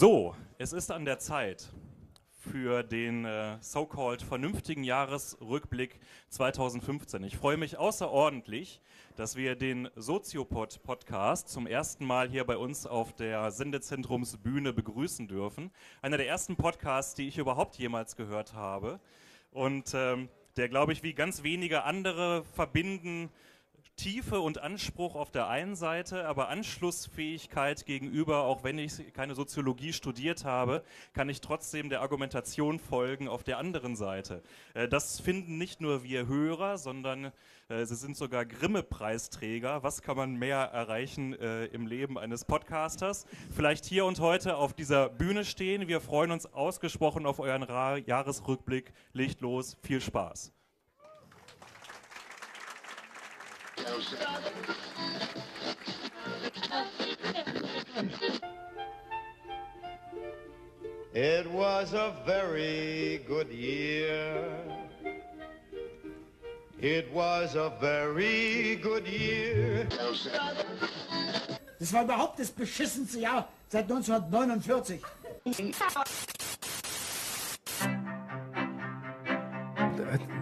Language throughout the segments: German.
So, es ist an der Zeit für den äh, so-called vernünftigen Jahresrückblick 2015. Ich freue mich außerordentlich, dass wir den Soziopod-Podcast zum ersten Mal hier bei uns auf der Sendezentrumsbühne begrüßen dürfen. Einer der ersten Podcasts, die ich überhaupt jemals gehört habe. Und ähm, der, glaube ich, wie ganz wenige andere verbinden Tiefe und Anspruch auf der einen Seite, aber Anschlussfähigkeit gegenüber, auch wenn ich keine Soziologie studiert habe, kann ich trotzdem der Argumentation folgen auf der anderen Seite. Äh, das finden nicht nur wir Hörer, sondern äh, sie sind sogar Grimme-Preisträger. Was kann man mehr erreichen äh, im Leben eines Podcasters? Vielleicht hier und heute auf dieser Bühne stehen. Wir freuen uns ausgesprochen auf euren Jahresrückblick. Licht los, viel Spaß. It was a very good year. It was a very good year. Das war überhaupt das beschissenste Jahr seit 1949.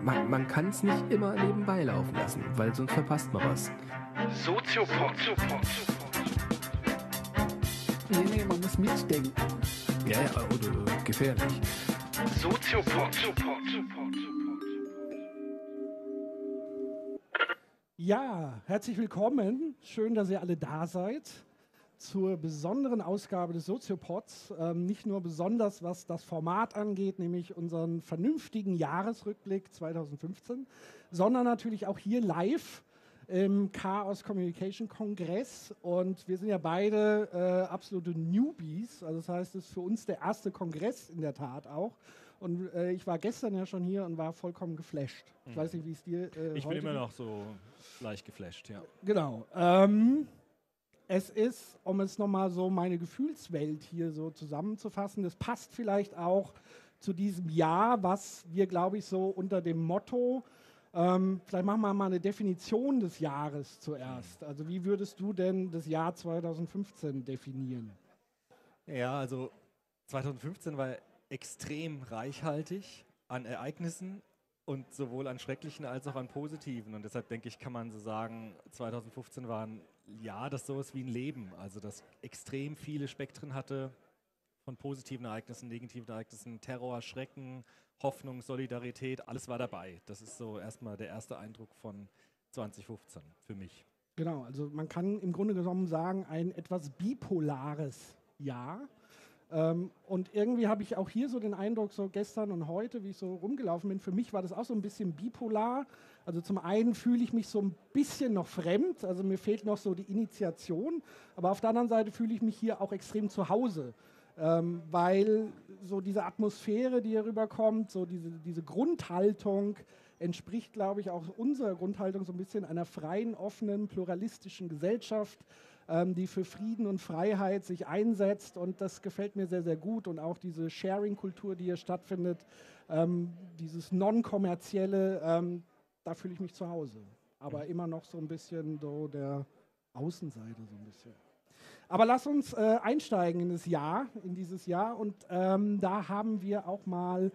man, man kann es nicht immer nebenbei laufen lassen, weil sonst verpasst man was. Soziopod. Nee, nee, man muss mitdenken. Ja, ja, oder gefährlich. Soziopod. Ja, herzlich willkommen. Schön, dass ihr alle da seid zur besonderen Ausgabe des Soziopods. Ähm, nicht nur besonders, was das Format angeht, nämlich unseren vernünftigen Jahresrückblick 2015, sondern natürlich auch hier live im Chaos Communication Kongress. Und wir sind ja beide äh, absolute Newbies. Also das heißt, es ist für uns der erste Kongress in der Tat auch. Und äh, ich war gestern ja schon hier und war vollkommen geflasht. Ich weiß nicht, wie es dir äh, Ich bin immer noch so leicht geflasht, ja. Genau. Ähm, es ist, um es nochmal so meine Gefühlswelt hier so zusammenzufassen, das passt vielleicht auch zu diesem Jahr, was wir, glaube ich, so unter dem Motto, ähm, vielleicht machen wir mal eine Definition des Jahres zuerst. Also wie würdest du denn das Jahr 2015 definieren? Ja, also 2015 war extrem reichhaltig an Ereignissen und sowohl an schrecklichen als auch an positiven. Und deshalb denke ich, kann man so sagen, 2015 war ein Jahr, das sowas wie ein Leben, also das extrem viele Spektren hatte von positiven Ereignissen, negativen Ereignissen, Terror, Schrecken, Hoffnung, Solidarität, alles war dabei. Das ist so erstmal der erste Eindruck von 2015 für mich. Genau, also man kann im Grunde genommen sagen, ein etwas bipolares Jahr. Ähm, und irgendwie habe ich auch hier so den Eindruck, so gestern und heute, wie ich so rumgelaufen bin, für mich war das auch so ein bisschen bipolar. Also zum einen fühle ich mich so ein bisschen noch fremd, also mir fehlt noch so die Initiation, aber auf der anderen Seite fühle ich mich hier auch extrem zu Hause. Ähm, weil so diese Atmosphäre, die hier rüberkommt, so diese, diese Grundhaltung entspricht, glaube ich, auch unserer Grundhaltung so ein bisschen einer freien, offenen, pluralistischen Gesellschaft, ähm, die für Frieden und Freiheit sich einsetzt. Und das gefällt mir sehr, sehr gut. Und auch diese Sharing-Kultur, die hier stattfindet, ähm, dieses Non-Kommerzielle, ähm, da fühle ich mich zu Hause. Aber immer noch so ein bisschen so der Außenseite, so ein bisschen. Aber lass uns äh, einsteigen in das Jahr, in dieses Jahr. Und ähm, da haben wir auch mal,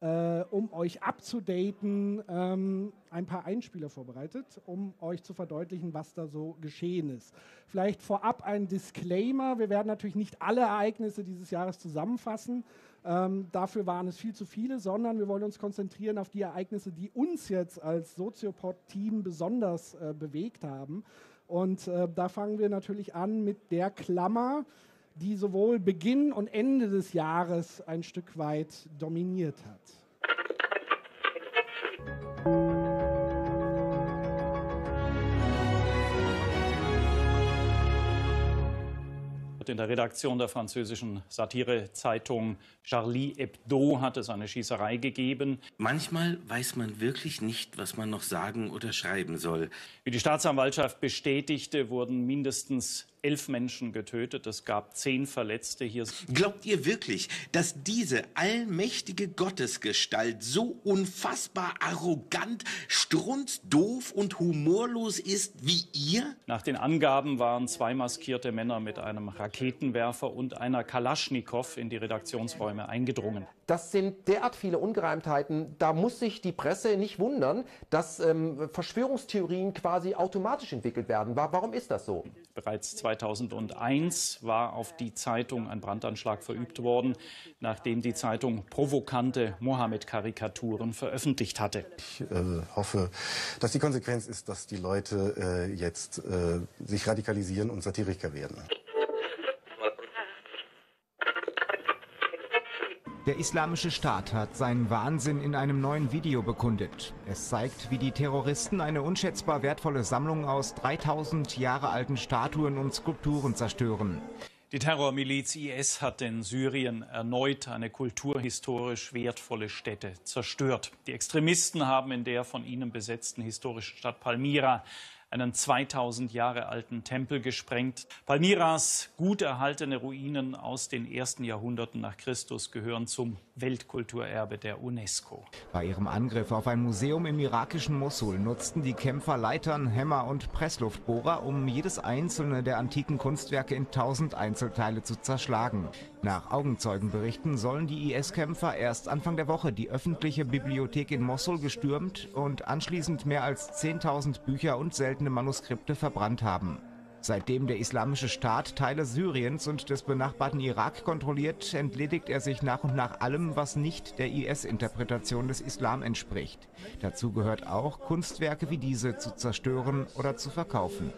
äh, um euch abzudaten, ähm, ein paar Einspieler vorbereitet, um euch zu verdeutlichen, was da so geschehen ist. Vielleicht vorab ein Disclaimer. Wir werden natürlich nicht alle Ereignisse dieses Jahres zusammenfassen. Ähm, dafür waren es viel zu viele, sondern wir wollen uns konzentrieren auf die Ereignisse, die uns jetzt als Soziopod-Team besonders äh, bewegt haben. Und äh, da fangen wir natürlich an mit der Klammer, die sowohl Beginn und Ende des Jahres ein Stück weit dominiert hat. In der Redaktion der französischen Satirezeitung Charlie Hebdo hat es eine Schießerei gegeben. Manchmal weiß man wirklich nicht, was man noch sagen oder schreiben soll. Wie die Staatsanwaltschaft bestätigte, wurden mindestens elf Menschen getötet. Es gab zehn Verletzte hier. Glaubt ihr wirklich, dass diese allmächtige Gottesgestalt so unfassbar arrogant, strunzdoof und humorlos ist wie ihr? Nach den Angaben waren zwei maskierte Männer mit einem Raketenwerfer und einer Kalaschnikow in die Redaktionsräume eingedrungen. Das sind derart viele Ungereimtheiten, da muss sich die Presse nicht wundern, dass ähm, Verschwörungstheorien quasi automatisch entwickelt werden. Warum ist das so? Bereits 2001 war auf die Zeitung ein Brandanschlag verübt worden, nachdem die Zeitung provokante Mohammed-Karikaturen veröffentlicht hatte. Ich äh, hoffe, dass die Konsequenz ist, dass die Leute äh, jetzt äh, sich radikalisieren und Satiriker werden. Der Islamische Staat hat seinen Wahnsinn in einem neuen Video bekundet. Es zeigt, wie die Terroristen eine unschätzbar wertvolle Sammlung aus 3000 Jahre alten Statuen und Skulpturen zerstören. Die Terrormiliz IS hat in Syrien erneut eine kulturhistorisch wertvolle Stätte zerstört. Die Extremisten haben in der von ihnen besetzten historischen Stadt Palmyra einen 2000 Jahre alten Tempel gesprengt. Palmyras gut erhaltene Ruinen aus den ersten Jahrhunderten nach Christus gehören zum Weltkulturerbe der UNESCO. Bei ihrem Angriff auf ein Museum im irakischen Mosul nutzten die Kämpfer Leitern, Hämmer und Pressluftbohrer, um jedes einzelne der antiken Kunstwerke in tausend Einzelteile zu zerschlagen. Nach Augenzeugenberichten sollen die IS-Kämpfer erst Anfang der Woche die öffentliche Bibliothek in Mosul gestürmt und anschließend mehr als 10.000 Bücher und seltene Manuskripte verbrannt haben. Seitdem der Islamische Staat Teile Syriens und des benachbarten Irak kontrolliert, entledigt er sich nach und nach allem, was nicht der IS-Interpretation des Islam entspricht. Dazu gehört auch, Kunstwerke wie diese zu zerstören oder zu verkaufen.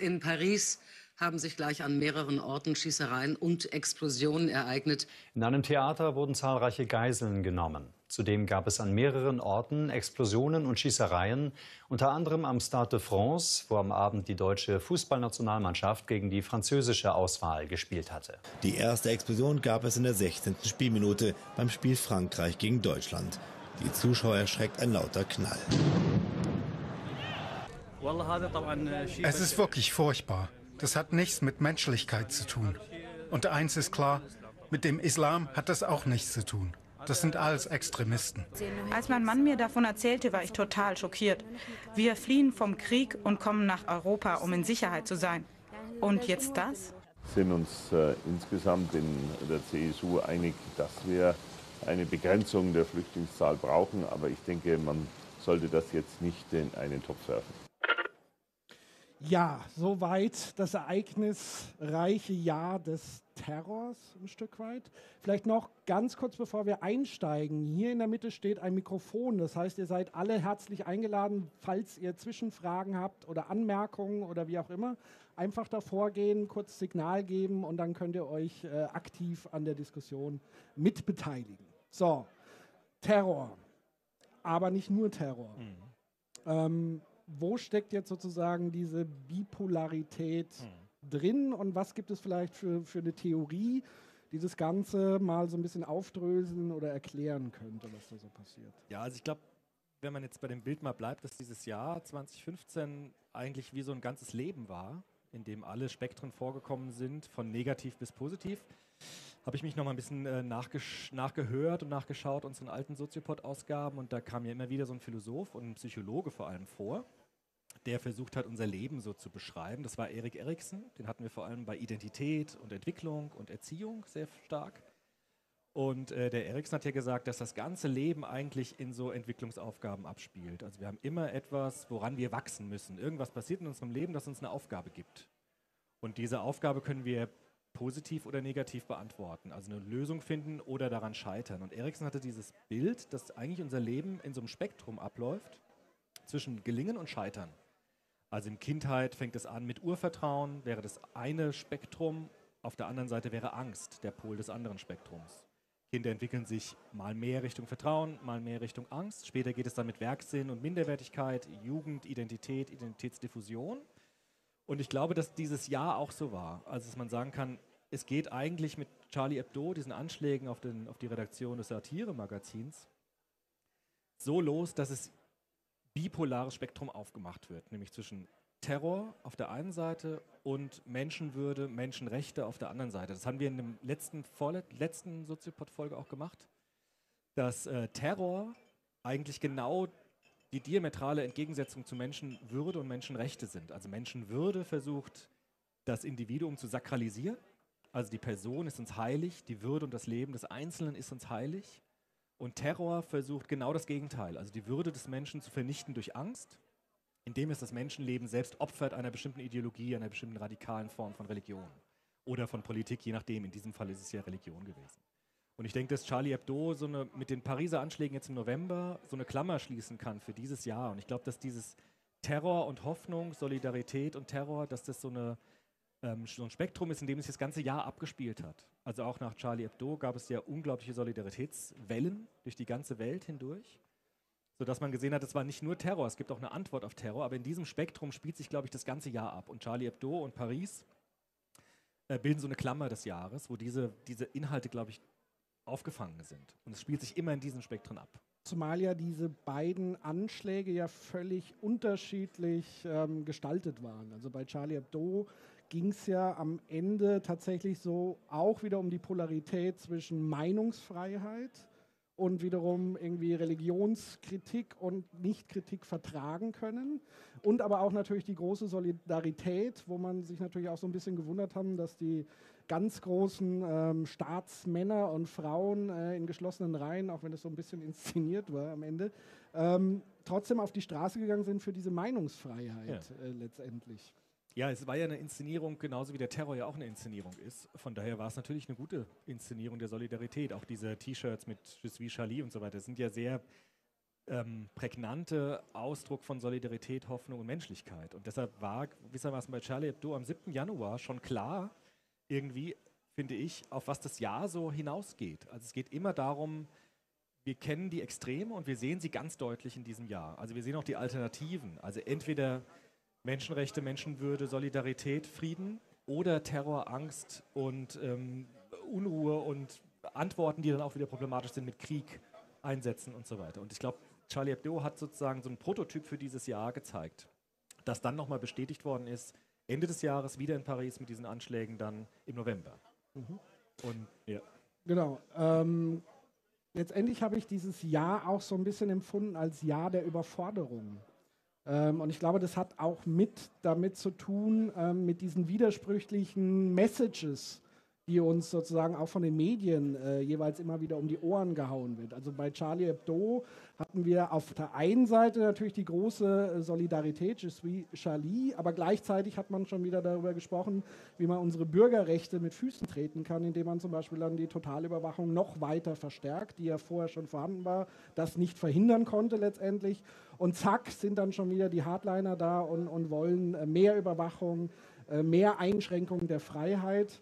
In Paris haben sich gleich an mehreren Orten Schießereien und Explosionen ereignet. In einem Theater wurden zahlreiche Geiseln genommen. Zudem gab es an mehreren Orten Explosionen und Schießereien, unter anderem am Stade de France, wo am Abend die deutsche Fußballnationalmannschaft gegen die französische Auswahl gespielt hatte. Die erste Explosion gab es in der 16. Spielminute beim Spiel Frankreich gegen Deutschland. Die Zuschauer erschreckt ein lauter Knall. Es ist wirklich furchtbar. Das hat nichts mit Menschlichkeit zu tun. Und eins ist klar, mit dem Islam hat das auch nichts zu tun. Das sind alles Extremisten. Als mein Mann mir davon erzählte, war ich total schockiert. Wir fliehen vom Krieg und kommen nach Europa, um in Sicherheit zu sein. Und jetzt das? Wir sind uns äh, insgesamt in der CSU einig, dass wir eine Begrenzung der Flüchtlingszahl brauchen. Aber ich denke, man sollte das jetzt nicht in einen Topf werfen. Ja, soweit das ereignisreiche Jahr des Terrors ein Stück weit. Vielleicht noch ganz kurz, bevor wir einsteigen. Hier in der Mitte steht ein Mikrofon. Das heißt, ihr seid alle herzlich eingeladen, falls ihr Zwischenfragen habt oder Anmerkungen oder wie auch immer. Einfach davor gehen, kurz Signal geben und dann könnt ihr euch äh, aktiv an der Diskussion mitbeteiligen. So, Terror. Aber nicht nur Terror. Mhm. Ähm, wo steckt jetzt sozusagen diese Bipolarität hm. drin und was gibt es vielleicht für, für eine Theorie, die das Ganze mal so ein bisschen aufdröseln oder erklären könnte, was da so passiert? Ja, also ich glaube, wenn man jetzt bei dem Bild mal bleibt, dass dieses Jahr 2015 eigentlich wie so ein ganzes Leben war, in dem alle Spektren vorgekommen sind, von negativ bis positiv, habe ich mich noch mal ein bisschen äh, nachgehört und nachgeschaut, unseren alten Soziopod-Ausgaben. Und da kam ja immer wieder so ein Philosoph und ein Psychologe vor allem vor, der versucht hat, unser Leben so zu beschreiben. Das war Erik Eriksen. Den hatten wir vor allem bei Identität und Entwicklung und Erziehung sehr stark. Und äh, der Eriksen hat ja gesagt, dass das ganze Leben eigentlich in so Entwicklungsaufgaben abspielt. Also wir haben immer etwas, woran wir wachsen müssen. Irgendwas passiert in unserem Leben, das uns eine Aufgabe gibt. Und diese Aufgabe können wir positiv oder negativ beantworten. Also eine Lösung finden oder daran scheitern. Und Eriksen hatte dieses Bild, dass eigentlich unser Leben in so einem Spektrum abläuft zwischen Gelingen und Scheitern. Also in Kindheit fängt es an mit Urvertrauen, wäre das eine Spektrum, auf der anderen Seite wäre Angst, der Pol des anderen Spektrums. Kinder entwickeln sich mal mehr Richtung Vertrauen, mal mehr Richtung Angst. Später geht es dann mit Werksinn und Minderwertigkeit, Jugend, Identität, Identitätsdiffusion. Und ich glaube, dass dieses Jahr auch so war. Also, dass man sagen kann, es geht eigentlich mit Charlie Hebdo, diesen Anschlägen auf, den, auf die Redaktion des Satire-Magazins, so los, dass es bipolares Spektrum aufgemacht wird, nämlich zwischen Terror auf der einen Seite und Menschenwürde, Menschenrechte auf der anderen Seite. Das haben wir in der letzten, letzten Soziopod-Folge auch gemacht, dass äh, Terror eigentlich genau die diametrale Entgegensetzung zu Menschenwürde und Menschenrechte sind. Also Menschenwürde versucht, das Individuum zu sakralisieren. Also die Person ist uns heilig, die Würde und das Leben des Einzelnen ist uns heilig. Und Terror versucht genau das Gegenteil, also die Würde des Menschen zu vernichten durch Angst, indem es das Menschenleben selbst opfert einer bestimmten Ideologie, einer bestimmten radikalen Form von Religion oder von Politik, je nachdem. In diesem Fall ist es ja Religion gewesen. Und ich denke, dass Charlie Hebdo so eine, mit den Pariser Anschlägen jetzt im November so eine Klammer schließen kann für dieses Jahr. Und ich glaube, dass dieses Terror und Hoffnung, Solidarität und Terror, dass das so, eine, ähm, so ein Spektrum ist, in dem es das ganze Jahr abgespielt hat. Also auch nach Charlie Hebdo gab es ja unglaubliche Solidaritätswellen durch die ganze Welt hindurch, sodass man gesehen hat, es war nicht nur Terror, es gibt auch eine Antwort auf Terror, aber in diesem Spektrum spielt sich, glaube ich, das ganze Jahr ab. Und Charlie Hebdo und Paris äh, bilden so eine Klammer des Jahres, wo diese, diese Inhalte, glaube ich, aufgefangen sind. Und es spielt sich immer in diesen Spektren ab. Zumal ja diese beiden Anschläge ja völlig unterschiedlich ähm, gestaltet waren. Also bei Charlie Hebdo ging es ja am Ende tatsächlich so auch wieder um die Polarität zwischen Meinungsfreiheit und wiederum irgendwie Religionskritik und Nichtkritik vertragen können. Und aber auch natürlich die große Solidarität, wo man sich natürlich auch so ein bisschen gewundert haben, dass die ganz großen ähm, Staatsmänner und Frauen äh, in geschlossenen Reihen, auch wenn es so ein bisschen inszeniert war am Ende, ähm, trotzdem auf die Straße gegangen sind für diese Meinungsfreiheit ja. äh, letztendlich. Ja, es war ja eine Inszenierung, genauso wie der Terror ja auch eine Inszenierung ist. Von daher war es natürlich eine gute Inszenierung der Solidarität. Auch diese T-Shirts mit Je suis Charlie und so weiter sind ja sehr ähm, prägnante Ausdruck von Solidarität, Hoffnung und Menschlichkeit. Und deshalb war gewissermaßen bei Charlie Hebdo am 7. Januar schon klar, irgendwie, finde ich, auf was das Jahr so hinausgeht. Also es geht immer darum, wir kennen die Extreme und wir sehen sie ganz deutlich in diesem Jahr. Also wir sehen auch die Alternativen. Also entweder Menschenrechte, Menschenwürde, Solidarität, Frieden oder Terror, Angst und ähm, Unruhe und Antworten, die dann auch wieder problematisch sind mit Krieg, Einsätzen und so weiter. Und ich glaube, Charlie Hebdo hat sozusagen so einen Prototyp für dieses Jahr gezeigt, das dann nochmal bestätigt worden ist Ende des Jahres wieder in Paris mit diesen Anschlägen dann im November. Mhm. Und ja. Genau. Ähm, letztendlich habe ich dieses Jahr auch so ein bisschen empfunden als Jahr der Überforderung. Ähm, und ich glaube, das hat auch mit damit zu tun, ähm, mit diesen widersprüchlichen Messages, die uns sozusagen auch von den Medien äh, jeweils immer wieder um die Ohren gehauen wird. Also bei Charlie Hebdo hatten wir auf der einen Seite natürlich die große äh, Solidarität, Je suis Charlie, aber gleichzeitig hat man schon wieder darüber gesprochen, wie man unsere Bürgerrechte mit Füßen treten kann, indem man zum Beispiel dann die Totalüberwachung noch weiter verstärkt, die ja vorher schon vorhanden war, das nicht verhindern konnte letztendlich. Und zack, sind dann schon wieder die Hardliner da und, und wollen äh, mehr Überwachung, äh, mehr Einschränkungen der Freiheit.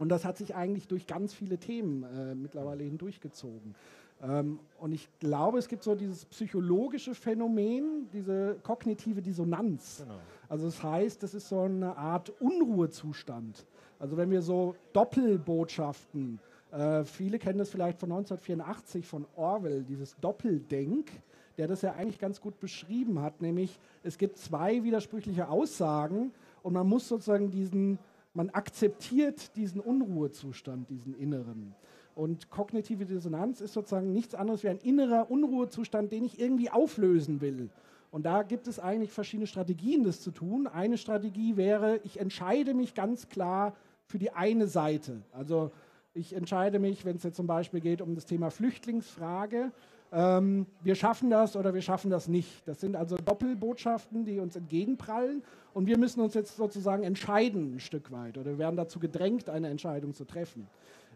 Und das hat sich eigentlich durch ganz viele Themen äh, mittlerweile hindurchgezogen. Ähm, und ich glaube, es gibt so dieses psychologische Phänomen, diese kognitive Dissonanz. Genau. Also das heißt, das ist so eine Art Unruhezustand. Also wenn wir so Doppelbotschaften, äh, viele kennen das vielleicht von 1984 von Orwell, dieses Doppeldenk, der das ja eigentlich ganz gut beschrieben hat, nämlich es gibt zwei widersprüchliche Aussagen und man muss sozusagen diesen man akzeptiert diesen Unruhezustand, diesen inneren. Und kognitive Dissonanz ist sozusagen nichts anderes wie ein innerer Unruhezustand, den ich irgendwie auflösen will. Und da gibt es eigentlich verschiedene Strategien, das zu tun. Eine Strategie wäre, ich entscheide mich ganz klar für die eine Seite. Also ich entscheide mich, wenn es jetzt zum Beispiel geht um das Thema Flüchtlingsfrage, ähm, wir schaffen das oder wir schaffen das nicht. Das sind also Doppelbotschaften, die uns entgegenprallen und wir müssen uns jetzt sozusagen entscheiden ein Stück weit oder wir werden dazu gedrängt, eine Entscheidung zu treffen.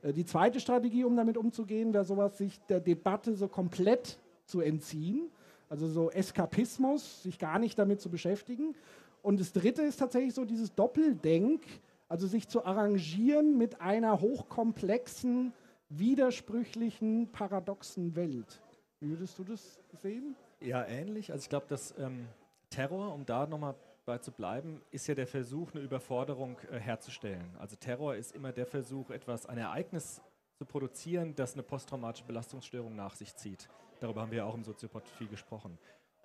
Äh, die zweite Strategie, um damit umzugehen, wäre sowas, sich der Debatte so komplett zu entziehen, also so Eskapismus, sich gar nicht damit zu beschäftigen. Und das dritte ist tatsächlich so dieses Doppeldenk, also sich zu arrangieren mit einer hochkomplexen, widersprüchlichen, paradoxen Welt. Würdest du das sehen? Ja, ähnlich. Also ich glaube, dass ähm, Terror, um da nochmal bei zu bleiben, ist ja der Versuch, eine Überforderung äh, herzustellen. Also Terror ist immer der Versuch, etwas, ein Ereignis zu zu produzieren, das eine posttraumatische Belastungsstörung nach sich zieht. Darüber haben wir ja auch im Soziopod viel gesprochen.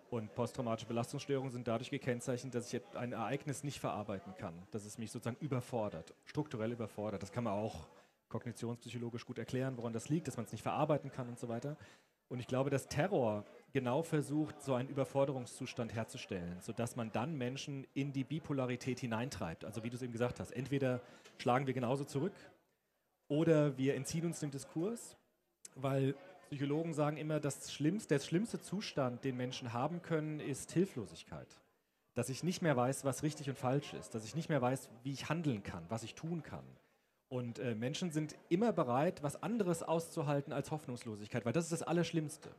Und posttraumatische Belastungsstörungen sind dadurch gekennzeichnet, dass ich ein Ereignis nicht verarbeiten kann, dass es mich sozusagen überfordert, strukturell überfordert. Das kann man auch kognitionspsychologisch gut erklären, woran das liegt, dass man es nicht verarbeiten kann und so weiter. Und ich glaube, dass Terror genau versucht, so einen Überforderungszustand herzustellen, sodass man dann Menschen in die Bipolarität hineintreibt. Also wie du es eben gesagt hast, entweder schlagen wir genauso zurück oder wir entziehen uns dem Diskurs, weil Psychologen sagen immer, das schlimmste, der schlimmste Zustand, den Menschen haben können, ist Hilflosigkeit. Dass ich nicht mehr weiß, was richtig und falsch ist, dass ich nicht mehr weiß, wie ich handeln kann, was ich tun kann. Und äh, Menschen sind immer bereit, was anderes auszuhalten als Hoffnungslosigkeit, weil das ist das Allerschlimmste.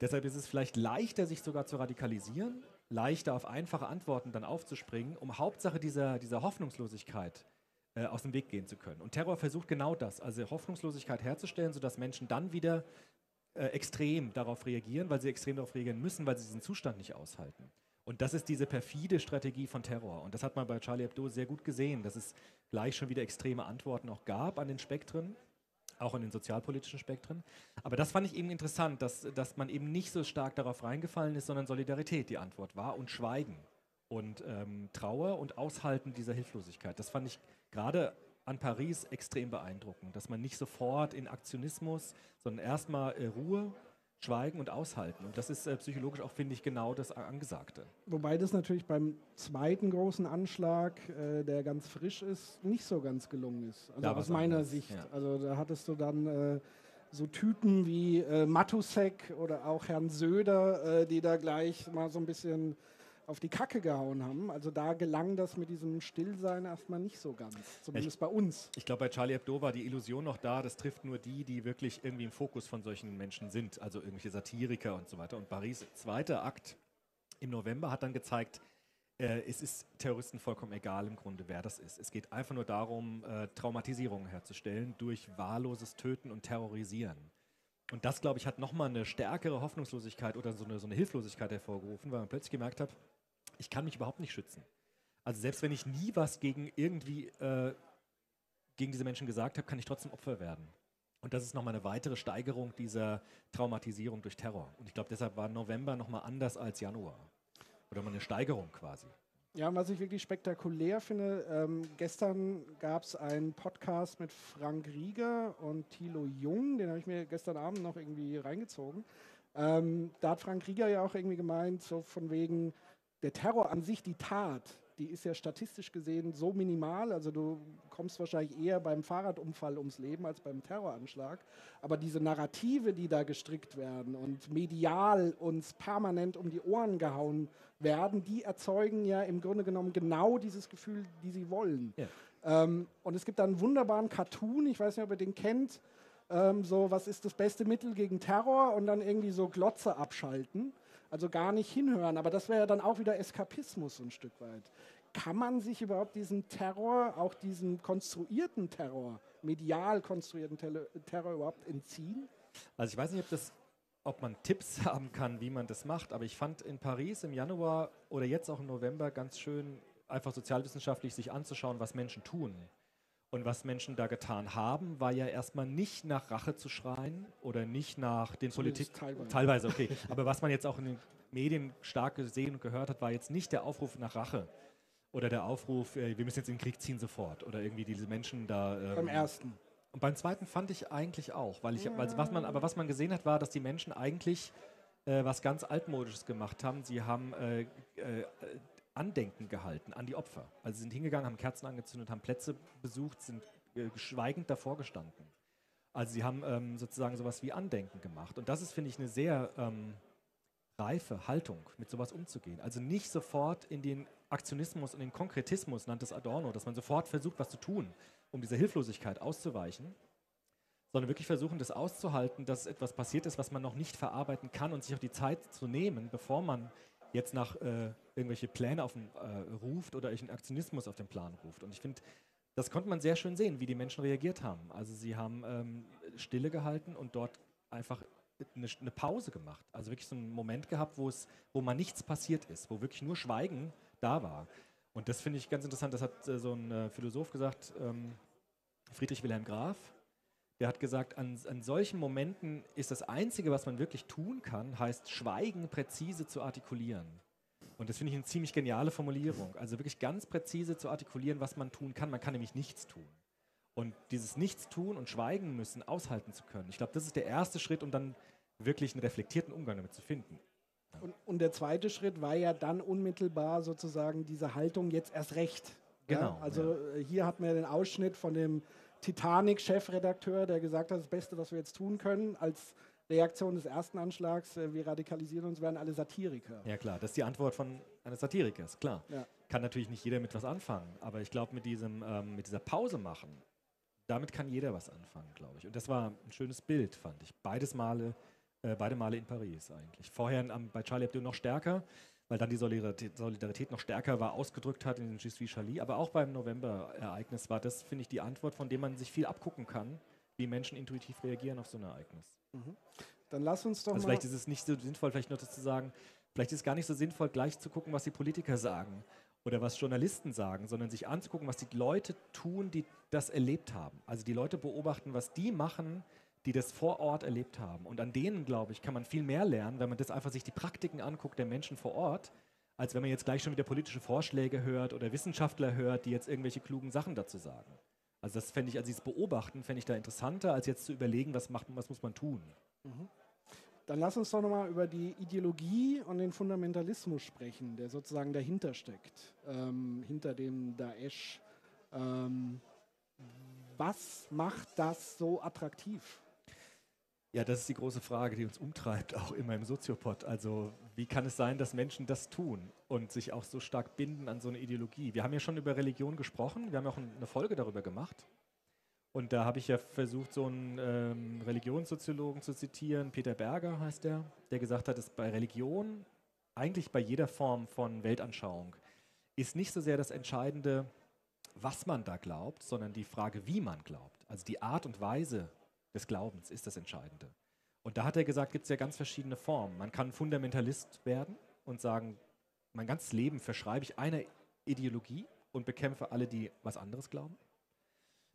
Deshalb ist es vielleicht leichter, sich sogar zu radikalisieren, leichter auf einfache Antworten dann aufzuspringen, um Hauptsache dieser, dieser Hoffnungslosigkeit äh, aus dem Weg gehen zu können. Und Terror versucht genau das, also Hoffnungslosigkeit herzustellen, sodass Menschen dann wieder äh, extrem darauf reagieren, weil sie extrem darauf reagieren müssen, weil sie diesen Zustand nicht aushalten. Und das ist diese perfide Strategie von Terror. Und das hat man bei Charlie Hebdo sehr gut gesehen, dass es gleich schon wieder extreme Antworten auch gab an den Spektren, auch an den sozialpolitischen Spektren. Aber das fand ich eben interessant, dass, dass man eben nicht so stark darauf reingefallen ist, sondern Solidarität die Antwort war und Schweigen und ähm, Trauer und Aushalten dieser Hilflosigkeit. Das fand ich gerade an Paris extrem beeindruckend, dass man nicht sofort in Aktionismus, sondern erstmal äh, Ruhe Schweigen und Aushalten. Und das ist äh, psychologisch auch, finde ich, genau das Angesagte. Wobei das natürlich beim zweiten großen Anschlag, äh, der ganz frisch ist, nicht so ganz gelungen ist. Also Da aus meiner anders, Sicht. ja. Also da hattest du dann äh, so Typen wie äh, Matusek oder auch Herrn Söder, äh, die da gleich mal so ein bisschen auf die Kacke gehauen haben. Also da gelang das mit diesem Stillsein erstmal nicht so ganz. Zumindest bei uns. Ich glaube, bei Charlie Hebdo war die Illusion noch da, das trifft nur die, die wirklich irgendwie im Fokus von solchen Menschen sind, also irgendwelche Satiriker und so weiter. Und Paris, zweiter Akt im November, hat dann gezeigt, äh, es ist Terroristen vollkommen egal im Grunde, wer das ist. Es geht einfach nur darum, äh, Traumatisierungen herzustellen durch wahlloses Töten und Terrorisieren. Und das, glaube ich, hat nochmal eine stärkere Hoffnungslosigkeit oder so eine, so eine Hilflosigkeit hervorgerufen, weil man plötzlich gemerkt hat, ich kann mich überhaupt nicht schützen. Also selbst wenn ich nie was gegen irgendwie äh, gegen diese Menschen gesagt habe, kann ich trotzdem Opfer werden. Und das ist nochmal eine weitere Steigerung dieser Traumatisierung durch Terror. Und ich glaube, deshalb war November nochmal anders als Januar. Oder mal eine Steigerung quasi. Ja, und was ich wirklich spektakulär finde, ähm, gestern gab es einen Podcast mit Frank Rieger und Thilo Jung, den habe ich mir gestern Abend noch irgendwie reingezogen. Ähm, da hat Frank Rieger ja auch irgendwie gemeint, so von wegen der Terror an sich, die Tat, die ist ja statistisch gesehen so minimal, also du kommst wahrscheinlich eher beim Fahrradunfall ums Leben als beim Terroranschlag. Aber diese Narrative, die da gestrickt werden und medial uns permanent um die Ohren gehauen werden, die erzeugen ja im Grunde genommen genau dieses Gefühl, die sie wollen. Ähm, und es gibt da einen wunderbaren Cartoon, ich weiß nicht, ob ihr den kennt, ähm, so, was ist das beste Mittel gegen Terror und dann irgendwie so Glotze abschalten. Also gar nicht hinhören, aber das wäre ja dann auch wieder Eskapismus ein Stück weit. Kann man sich überhaupt diesem Terror, auch diesem konstruierten Terror, medial konstruierten Terror überhaupt entziehen? Also ich weiß nicht, ob, das, ob man Tipps haben kann, wie man das macht, aber ich fand in Paris im Januar oder jetzt auch im November ganz schön, einfach sozialwissenschaftlich sich anzuschauen, was Menschen tun. Und was Menschen da getan haben, war ja erstmal nicht nach Rache zu schreien oder nicht nach den Politik. teilweise. Teilweise, okay. Aber was man jetzt auch in den Medien stark gesehen und gehört hat, war jetzt nicht der Aufruf nach Rache. Oder der Aufruf, äh, wir müssen jetzt in den Krieg ziehen sofort. Oder irgendwie diese Menschen da. Ähm, Beim ersten. Und beim zweiten fand ich eigentlich auch, weil ich, weil was man, aber was man gesehen hat, war, dass die Menschen eigentlich äh, was ganz altmodisches gemacht haben. Sie haben äh, äh, Andenken gehalten an die Opfer. Also sie sind hingegangen, haben Kerzen angezündet, haben Plätze besucht, sind äh, schweigend davor gestanden. Also sie haben ähm, sozusagen sowas wie Andenken gemacht. Und das ist, finde ich, eine sehr ähm, reife Haltung, mit sowas umzugehen. Also nicht sofort in den Aktionismus und den Konkretismus, nannte es Adorno, dass man sofort versucht, was zu tun, um dieser Hilflosigkeit auszuweichen, sondern wirklich versuchen, das auszuhalten, dass etwas passiert ist, was man noch nicht verarbeiten kann und sich auch die Zeit zu nehmen, bevor man jetzt nach äh, irgendwelche Pläne auf den, äh, ruft oder einen Aktionismus auf den Plan ruft. Und ich finde, das konnte man sehr schön sehen, wie die Menschen reagiert haben. Also sie haben ähm, Stille gehalten und dort einfach eine, eine Pause gemacht. Also wirklich so einen Moment gehabt, wo es, wo mal nichts passiert ist, wo wirklich nur Schweigen da war. Und das finde ich ganz interessant. Das hat äh, so ein äh, Philosoph gesagt, ähm, Friedrich Wilhelm Graf, der hat gesagt, an, an solchen Momenten ist das Einzige, was man wirklich tun kann, heißt Schweigen präzise zu artikulieren. Und das finde ich eine ziemlich geniale Formulierung. Also wirklich ganz präzise zu artikulieren, was man tun kann. Man kann nämlich nichts tun. Und dieses Nichtstun und Schweigen müssen aushalten zu können. Ich glaube, das ist der erste Schritt, um dann wirklich einen reflektierten Umgang damit zu finden. Und, und, der zweite Schritt war ja dann unmittelbar sozusagen diese Haltung jetzt erst recht. Genau. Ja? Also ja. hier hat man den Ausschnitt von dem Titanic-Chefredakteur, der gesagt hat, das Beste, was wir jetzt tun können, als Reaktion des ersten Anschlags, äh, wir radikalisieren uns, werden alle Satiriker. Ja klar, das ist die Antwort von eines Satirikers, klar. Ja. Kann natürlich nicht jeder mit was anfangen, aber ich glaube, mit, ähm, mit dieser Pause machen, damit kann jeder was anfangen, glaube ich. Und das war ein schönes Bild, fand ich. Beides Male, äh, beide Male in Paris eigentlich. Vorher um, bei Charlie Hebdo noch stärker, weil dann die Solidarität, Solidarität, noch stärker war, ausgedrückt hat in den Je suis Charlie. Aber auch beim November-Ereignis war das, finde ich, die Antwort, von dem man sich viel abgucken kann, wie Menschen intuitiv reagieren auf so ein Ereignis. Mhm. Dann lass uns doch also mal. Vielleicht ist es nicht so sinnvoll, vielleicht noch das zu sagen, vielleicht ist es gar nicht so sinnvoll, gleich zu gucken, was die Politiker sagen oder was Journalisten sagen, sondern sich anzugucken, was die Leute tun, die das erlebt haben. Also die Leute beobachten, was die machen, die das vor Ort erlebt haben. Und an denen, glaube ich, kann man viel mehr lernen, wenn man das einfach sich die Praktiken anguckt der Menschen vor Ort, als wenn man jetzt gleich schon wieder politische Vorschläge hört oder Wissenschaftler hört, die jetzt irgendwelche klugen Sachen dazu sagen. Also das fände ich, also dieses Beobachten fände ich da interessanter, als jetzt zu überlegen, was, macht, was muss man tun. Mhm. Dann lass uns doch nochmal über die Ideologie und den Fundamentalismus sprechen, der sozusagen dahinter steckt, ähm, hinter dem Daesh. Ähm, was macht das so attraktiv? Ja, das ist die große Frage, die uns umtreibt, auch immer im Soziopod. Also wie kann es sein, dass Menschen das tun und sich auch so stark binden an so eine Ideologie? Wir haben ja schon über Religion gesprochen, wir haben auch eine Folge darüber gemacht. Und da habe ich ja versucht, so einen ähm, Religionssoziologen zu zitieren, Peter Berger heißt der, der gesagt hat, dass bei Religion, eigentlich bei jeder Form von Weltanschauung, ist nicht so sehr das Entscheidende, was man da glaubt, sondern die Frage, wie man glaubt. Also die Art und Weise des Glaubens ist das Entscheidende. Und da hat er gesagt, gibt es ja ganz verschiedene Formen. Man kann Fundamentalist werden und sagen, mein ganzes Leben verschreibe ich einer Ideologie und bekämpfe alle, die was anderes glauben.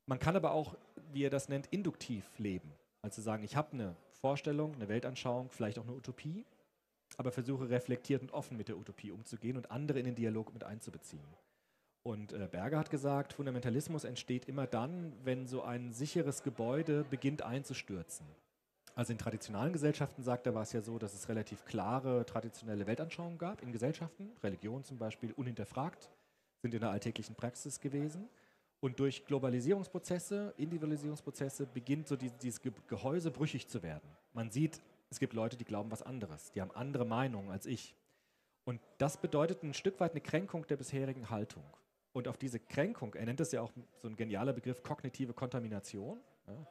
Man kann aber auch, wie er das nennt, induktiv leben. Also sagen, ich habe eine Vorstellung, eine Weltanschauung, vielleicht auch eine Utopie, aber versuche reflektiert und offen mit der Utopie umzugehen und andere in den Dialog mit einzubeziehen. Und äh, Berger hat gesagt, Fundamentalismus entsteht immer dann, wenn so ein sicheres Gebäude beginnt einzustürzen. Also in traditionalen Gesellschaften, sagt er, war es ja so, dass es relativ klare traditionelle Weltanschauungen gab in Gesellschaften, Religion zum Beispiel, unhinterfragt, sind in der alltäglichen Praxis gewesen. Und durch Globalisierungsprozesse, Individualisierungsprozesse beginnt so die, dieses Gehäuse brüchig zu werden. Man sieht, es gibt Leute, die glauben was anderes, die haben andere Meinungen als ich. Und das bedeutet ein Stück weit eine Kränkung der bisherigen Haltung. Und auf diese Kränkung, er nennt das ja auch so ein genialer Begriff, kognitive Kontamination. Ja.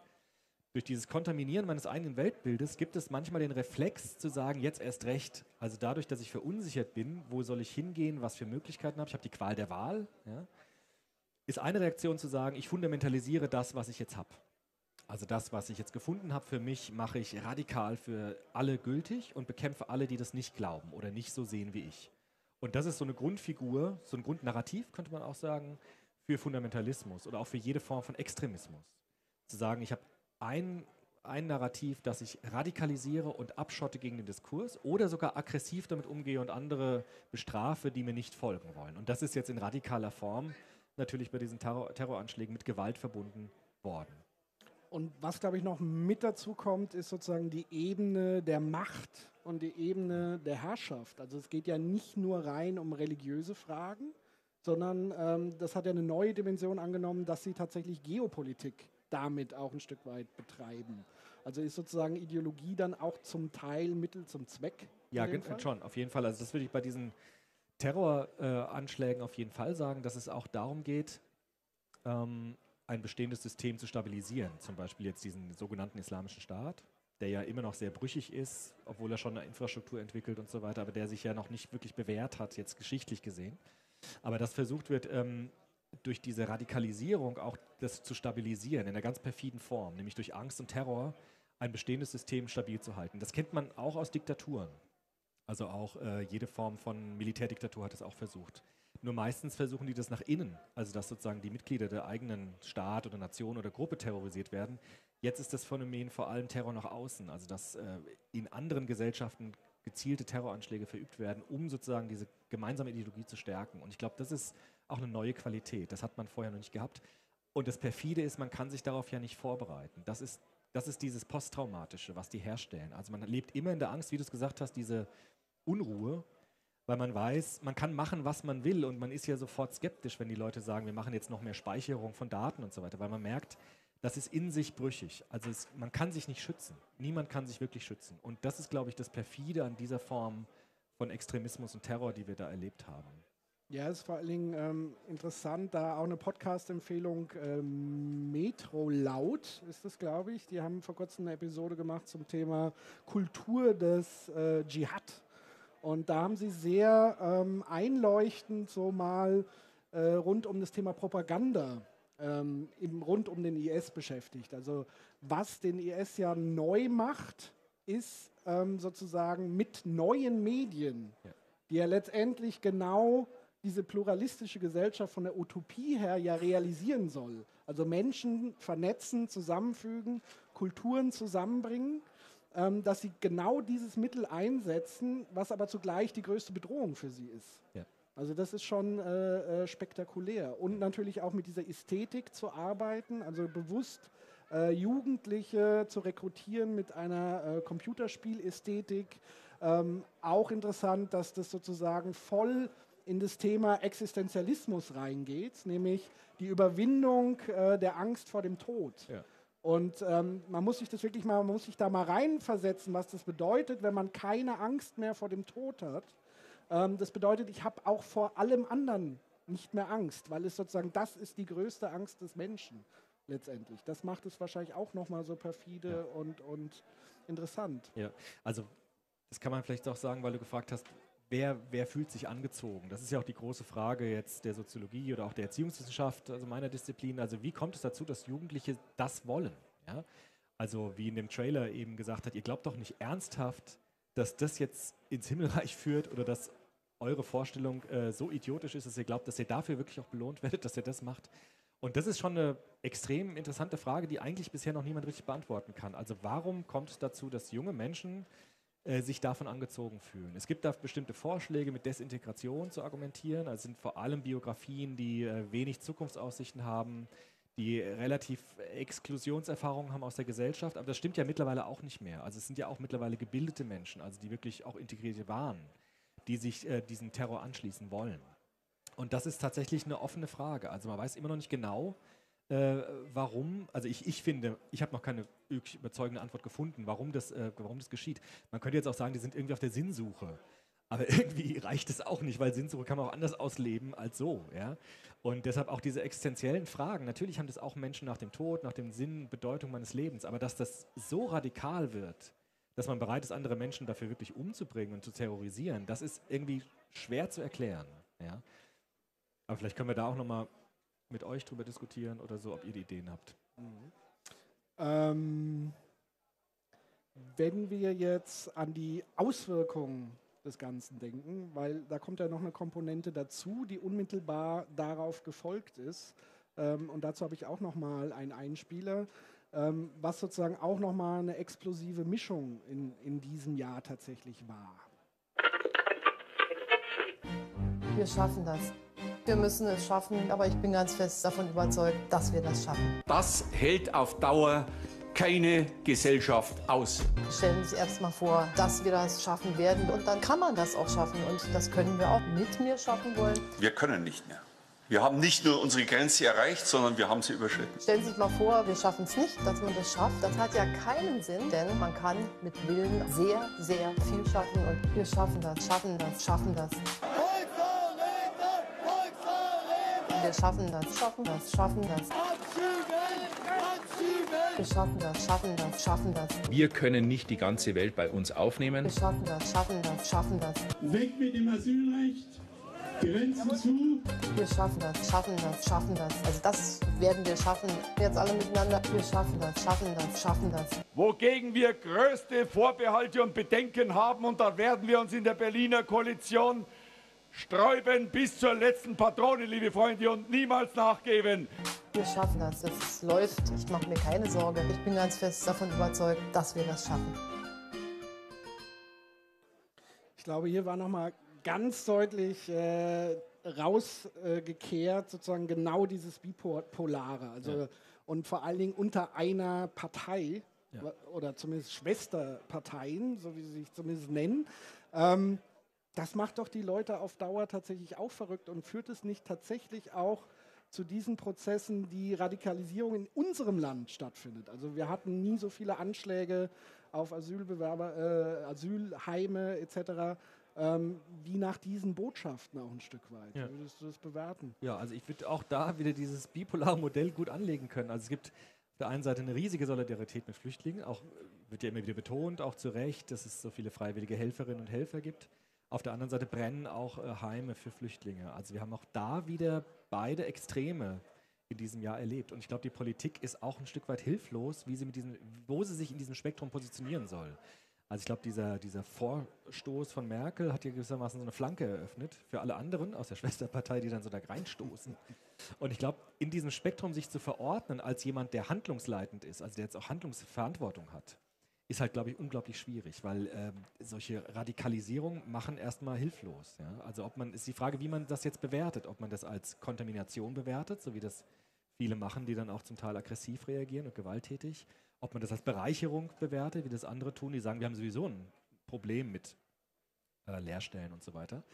Durch dieses Kontaminieren meines eigenen Weltbildes gibt es manchmal den Reflex zu sagen, jetzt erst recht. Also dadurch, dass ich verunsichert bin, wo soll ich hingehen, was für Möglichkeiten habe ich, habe die Qual der Wahl. Ja ist eine Reaktion zu sagen, ich fundamentalisiere das, was ich jetzt habe. Also das, was ich jetzt gefunden habe für mich, mache ich radikal für alle gültig und bekämpfe alle, die das nicht glauben oder nicht so sehen wie ich. Und das ist so eine Grundfigur, so ein Grundnarrativ, könnte man auch sagen, für Fundamentalismus oder auch für jede Form von Extremismus. Zu sagen, ich habe ein, ein Narrativ, das ich radikalisiere und abschotte gegen den Diskurs oder sogar aggressiv damit umgehe und andere bestrafe, die mir nicht folgen wollen. Und das ist jetzt in radikaler Form natürlich bei diesen Terror Terroranschlägen mit Gewalt verbunden worden. Und was, glaube ich, noch mit dazu kommt, ist sozusagen die Ebene der Macht und die Ebene der Herrschaft. Also es geht ja nicht nur rein um religiöse Fragen, sondern ähm, das hat ja eine neue Dimension angenommen, dass sie tatsächlich Geopolitik damit auch ein Stück weit betreiben. Also ist sozusagen Ideologie dann auch zum Teil Mittel zum Zweck? Ja, schon, auf jeden Fall. Also das würde ich bei diesen Terroranschlägen auf jeden Fall sagen, dass es auch darum geht, ähm, ein bestehendes System zu stabilisieren. Zum Beispiel jetzt diesen sogenannten Islamischen Staat, der ja immer noch sehr brüchig ist, obwohl er schon eine Infrastruktur entwickelt und so weiter, aber der sich ja noch nicht wirklich bewährt hat, jetzt geschichtlich gesehen. Aber das versucht wird, ähm, durch diese Radikalisierung auch das zu stabilisieren, in einer ganz perfiden Form, nämlich durch Angst und Terror ein bestehendes System stabil zu halten. Das kennt man auch aus Diktaturen. Also auch äh, jede Form von Militärdiktatur hat es auch versucht. Nur meistens versuchen die das nach innen, also dass sozusagen die Mitglieder der eigenen Staat oder Nation oder Gruppe terrorisiert werden. Jetzt ist das Phänomen vor allem Terror nach außen, also dass äh, in anderen Gesellschaften gezielte Terroranschläge verübt werden, um sozusagen diese gemeinsame Ideologie zu stärken. Und ich glaube, das ist auch eine neue Qualität. Das hat man vorher noch nicht gehabt. Und das perfide ist, man kann sich darauf ja nicht vorbereiten. Das ist, das ist dieses Posttraumatische, was die herstellen. Also man lebt immer in der Angst, wie du es gesagt hast, diese Unruhe, weil man weiß, man kann machen, was man will und man ist ja sofort skeptisch, wenn die Leute sagen, wir machen jetzt noch mehr Speicherung von Daten und so weiter, weil man merkt, das ist in sich brüchig. Also es, man kann sich nicht schützen. Niemand kann sich wirklich schützen. Und das ist, glaube ich, das perfide an dieser Form von Extremismus und Terror, die wir da erlebt haben. Ja, ist vor allen Dingen ähm, interessant, da auch eine Podcast-Empfehlung, ähm, Metro Laut ist das, glaube ich. Die haben vor kurzem eine Episode gemacht zum Thema Kultur des äh, Dschihad. Und da haben sie sehr ähm, einleuchtend so mal äh, rund um das Thema Propaganda ähm, eben rund um den IS beschäftigt. Also was den IS ja neu macht, ist ähm, sozusagen mit neuen Medien, ja. die ja letztendlich genau diese pluralistische Gesellschaft von der Utopie her ja realisieren soll. Also Menschen vernetzen, zusammenfügen, Kulturen zusammenbringen, dass sie genau dieses Mittel einsetzen, was aber zugleich die größte Bedrohung für sie ist. Ja. Also das ist schon äh, äh spektakulär. Und natürlich auch mit dieser Ästhetik zu arbeiten, also bewusst äh, Jugendliche zu rekrutieren mit einer äh, Computerspielästhetik. Ähm, auch interessant, dass das sozusagen voll in das Thema Existenzialismus reingeht, nämlich die Überwindung äh, der Angst vor dem Tod. Ja. Und ähm, man muss sich das wirklich mal, man muss sich da mal reinversetzen, was das bedeutet, wenn man keine Angst mehr vor dem Tod hat. Ähm, das bedeutet, ich habe auch vor allem anderen nicht mehr Angst, weil es sozusagen das ist die größte Angst des Menschen letztendlich. Das macht es wahrscheinlich auch nochmal so perfide ja. und, und interessant. Ja, also das kann man vielleicht auch sagen, weil du gefragt hast, wer, wer fühlt sich angezogen? Das ist ja auch die große Frage jetzt der Soziologie oder auch der Erziehungswissenschaft, also meiner Disziplin. Also wie kommt es dazu, dass Jugendliche das wollen? Ja? Also wie in dem Trailer eben gesagt hat, ihr glaubt doch nicht ernsthaft, dass das jetzt ins Himmelreich führt oder dass eure Vorstellung äh, so idiotisch ist, dass ihr glaubt, dass ihr dafür wirklich auch belohnt werdet, dass ihr das macht. Und das ist schon eine extrem interessante Frage, die eigentlich bisher noch niemand richtig beantworten kann. Also warum kommt es dazu, dass junge Menschen äh, sich davon angezogen fühlen. Es gibt da bestimmte Vorschläge, mit Desintegration zu argumentieren. Also sind vor allem Biografien, die äh, wenig Zukunftsaussichten haben, die relativ Exklusionserfahrungen haben aus der Gesellschaft. Aber das stimmt ja mittlerweile auch nicht mehr. Also es sind ja auch mittlerweile gebildete Menschen, also die wirklich auch integriert waren, die sich äh, diesem Terror anschließen wollen. Und das ist tatsächlich eine offene Frage. Also man weiß immer noch nicht genau, äh, warum, also ich, ich finde, ich habe noch keine überzeugende Antwort gefunden, warum das, äh, warum das geschieht. Man könnte jetzt auch sagen, die sind irgendwie auf der Sinnsuche. Aber irgendwie reicht es auch nicht, weil Sinnsuche kann man auch anders ausleben als so. Ja? Und deshalb auch diese existenziellen Fragen. Natürlich haben das auch Menschen nach dem Tod, nach dem Sinn, Bedeutung meines Lebens. Aber dass das so radikal wird, dass man bereit ist, andere Menschen dafür wirklich umzubringen und zu terrorisieren, das ist irgendwie schwer zu erklären. Ja? Aber vielleicht können wir da auch nochmal mit euch drüber diskutieren oder so, ob ihr die Ideen habt. Mhm. Ähm, wenn wir jetzt an die Auswirkungen des Ganzen denken, weil da kommt ja noch eine Komponente dazu, die unmittelbar darauf gefolgt ist. Ähm, und dazu habe ich auch noch mal einen Einspieler, ähm, was sozusagen auch noch mal eine explosive Mischung in, in diesem Jahr tatsächlich war. Wir schaffen das. Wir müssen es schaffen, aber ich bin ganz fest davon überzeugt, dass wir das schaffen. Das hält auf Dauer keine Gesellschaft aus. Stellen Sie sich erst mal vor, dass wir das schaffen werden und dann kann man das auch schaffen und das können wir auch mit mir schaffen wollen. Wir können nicht mehr. Wir haben nicht nur unsere Grenze erreicht, sondern wir haben sie überschritten. Stellen Sie sich mal vor, wir schaffen es nicht, dass man das schafft. Das hat ja keinen Sinn, denn man kann mit Willen sehr, sehr viel schaffen und wir schaffen das, schaffen das, schaffen das. Wir schaffen das, schaffen das, schaffen das. Wir schaffen das, schaffen das, schaffen das. Wir können nicht die ganze Welt bei uns aufnehmen. Wir schaffen das, schaffen das, schaffen das. Weg mit dem Asylrecht. Grenzen zu. Wir schaffen das, schaffen das, schaffen das. Also das werden wir schaffen. Jetzt alle miteinander. Wir schaffen das, schaffen das, schaffen das. Wogegen wir größte Vorbehalte und Bedenken haben und da werden wir uns in der Berliner Koalition sträuben bis zur letzten Patrone, liebe Freunde, und niemals nachgeben. Wir schaffen das. Es läuft. Ich mache mir keine Sorge. Ich bin ganz fest davon überzeugt, dass wir das schaffen. Ich glaube, hier war nochmal ganz deutlich äh, rausgekehrt, äh, sozusagen genau dieses Bipolare. Also, ja. Und vor allen Dingen unter einer Partei ja. oder zumindest Schwesterparteien, so wie sie sich zumindest nennen. Ähm, das macht doch die Leute auf Dauer tatsächlich auch verrückt und führt es nicht tatsächlich auch zu diesen Prozessen, die Radikalisierung in unserem Land stattfindet. Also wir hatten nie so viele Anschläge auf Asylbewerber, äh, Asylheime etc. Ähm, wie nach diesen Botschaften auch ein Stück weit. Ja. Wie würdest du das bewerten? Ja, also ich würde auch da wieder dieses bipolare Modell gut anlegen können. Also es gibt auf der einen Seite eine riesige Solidarität mit Flüchtlingen, auch wird ja immer wieder betont, auch zu Recht, dass es so viele freiwillige Helferinnen und Helfer gibt. Auf der anderen Seite brennen auch äh, Heime für Flüchtlinge. Also wir haben auch da wieder beide Extreme in diesem Jahr erlebt. Und ich glaube, die Politik ist auch ein Stück weit hilflos, wie sie mit diesem, wo sie sich in diesem Spektrum positionieren soll. Also ich glaube, dieser, dieser Vorstoß von Merkel hat hier gewissermaßen so eine Flanke eröffnet für alle anderen aus der Schwesterpartei, die dann so da reinstoßen. Und ich glaube, in diesem Spektrum sich zu verordnen als jemand, der handlungsleitend ist, also der jetzt auch Handlungsverantwortung hat, ist halt, glaube ich, unglaublich schwierig, weil ähm, solche Radikalisierung machen erstmal hilflos. Ja? Also ob man, ist die Frage, wie man das jetzt bewertet, ob man das als Kontamination bewertet, so wie das viele machen, die dann auch zum Teil aggressiv reagieren und gewalttätig, ob man das als Bereicherung bewertet, wie das andere tun, die sagen, wir haben sowieso ein Problem mit äh, Leerstellen und so weiter.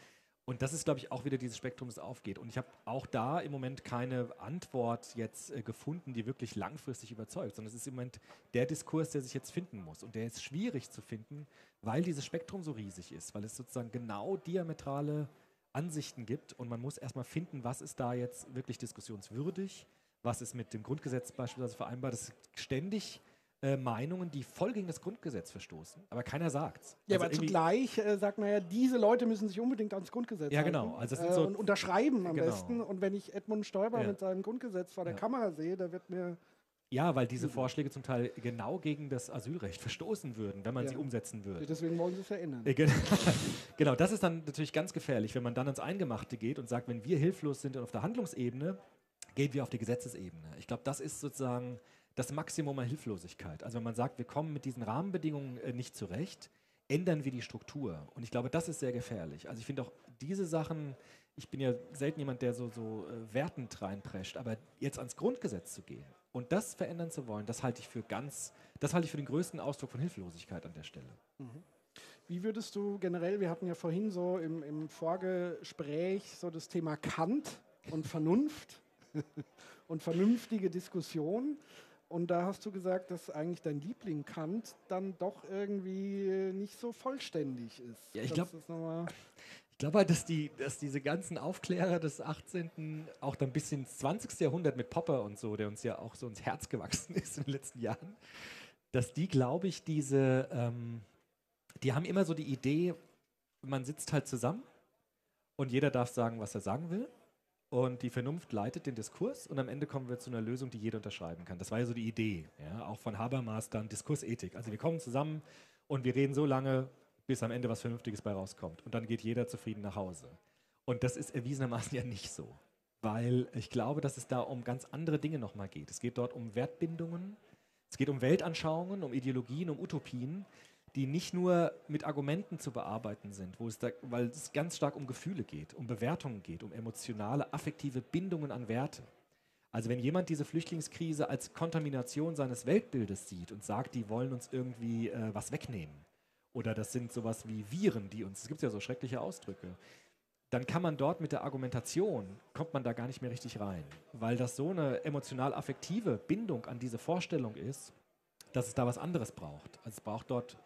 Und das ist, glaube ich, auch wieder dieses Spektrum, das aufgeht. Und ich habe auch da im Moment keine Antwort jetzt äh, gefunden, die wirklich langfristig überzeugt, sondern es ist im Moment der Diskurs, der sich jetzt finden muss. Und der ist schwierig zu finden, weil dieses Spektrum so riesig ist, weil es sozusagen genau diametrale Ansichten gibt. Und man muss erstmal finden, was ist da jetzt wirklich diskussionswürdig, was ist mit dem Grundgesetz beispielsweise vereinbart. Das ist ständig äh, Meinungen, die voll gegen das Grundgesetz verstoßen, aber keiner sagt's. Ja, also aber zugleich äh, sagt man ja, diese Leute müssen sich unbedingt ans Grundgesetz ja, genau. Also das sind so äh, und unterschreiben am genau. besten. Und wenn ich Edmund Stoiber ja. mit seinem Grundgesetz vor der ja. Kamera sehe, da wird mir ja, weil diese Vorschläge zum Teil genau gegen das Asylrecht verstoßen würden, wenn man ja. sie umsetzen würde. Deswegen wollen sie es ja ändern. genau, das ist dann natürlich ganz gefährlich, wenn man dann ans Eingemachte geht und sagt, wenn wir hilflos sind auf der Handlungsebene, gehen wir auf die Gesetzesebene. Ich glaube, das ist sozusagen das Maximum an Hilflosigkeit. Also wenn man sagt, wir kommen mit diesen Rahmenbedingungen äh, nicht zurecht, ändern wir die Struktur. Und ich glaube, das ist sehr gefährlich. Also ich finde auch diese Sachen, ich bin ja selten jemand, der so, so äh, wertend reinprescht, aber jetzt ans Grundgesetz zu gehen und das verändern zu wollen, das halte ich für ganz, das halte ich für den größten Ausdruck von Hilflosigkeit an der Stelle. Mhm. Wie würdest du generell, wir hatten ja vorhin so im, im Vorgespräch so das Thema Kant und Vernunft und vernünftige Diskussion. Und da hast du gesagt, dass eigentlich dein Liebling Kant dann doch irgendwie nicht so vollständig ist. Ja, ich glaube ich glaube halt, dass, die, dass diese ganzen Aufklärer des 18. auch dann bis ins 20. Jahrhundert mit Popper und so, der uns ja auch so ins Herz gewachsen ist in den letzten Jahren, dass die, glaube ich, diese, ähm, die haben immer so die Idee, man sitzt halt zusammen und jeder darf sagen, was er sagen will. Und die Vernunft leitet den Diskurs und am Ende kommen wir zu einer Lösung, die jeder unterschreiben kann. Das war ja so die Idee, ja, auch von Habermas dann Diskursethik. Also wir kommen zusammen und wir reden so lange, bis am Ende was Vernünftiges bei rauskommt. Und dann geht jeder zufrieden nach Hause. Und das ist erwiesenermaßen ja nicht so. Weil ich glaube, dass es da um ganz andere Dinge nochmal geht. Es geht dort um Wertbindungen, es geht um Weltanschauungen, um Ideologien, um Utopien, die nicht nur mit Argumenten zu bearbeiten sind, wo es da, weil es ganz stark um Gefühle geht, um Bewertungen geht, um emotionale, affektive Bindungen an Werte. Also wenn jemand diese Flüchtlingskrise als Kontamination seines Weltbildes sieht und sagt, die wollen uns irgendwie äh, was wegnehmen, oder das sind sowas wie Viren, die uns, es gibt ja so schreckliche Ausdrücke, dann kann man dort mit der Argumentation, kommt man da gar nicht mehr richtig rein, weil das so eine emotional-affektive Bindung an diese Vorstellung ist, dass es da was anderes braucht. Also es braucht dort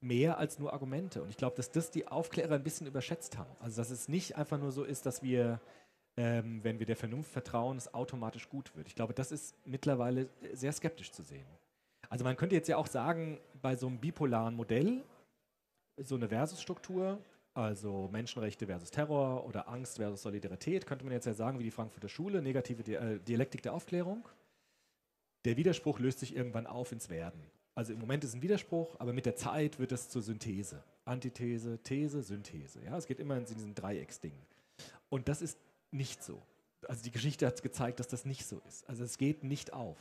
mehr als nur Argumente. Und ich glaube, dass das die Aufklärer ein bisschen überschätzt haben. Also dass es nicht einfach nur so ist, dass wir, ähm, wenn wir der Vernunft vertrauen, es automatisch gut wird. Ich glaube, das ist mittlerweile sehr skeptisch zu sehen. Also man könnte jetzt ja auch sagen, bei so einem bipolaren Modell, so eine Versusstruktur, also Menschenrechte versus Terror oder Angst versus Solidarität, könnte man jetzt ja sagen, wie die Frankfurter Schule, negative äh, Dialektik der Aufklärung. Der Widerspruch löst sich irgendwann auf ins Werden. Also im Moment ist es ein Widerspruch, aber mit der Zeit wird es zur Synthese. Antithese, These, Synthese. Ja, es geht immer in diesen Dreiecksding. Und das ist nicht so. Also die Geschichte hat gezeigt, dass das nicht so ist. Also es geht nicht auf.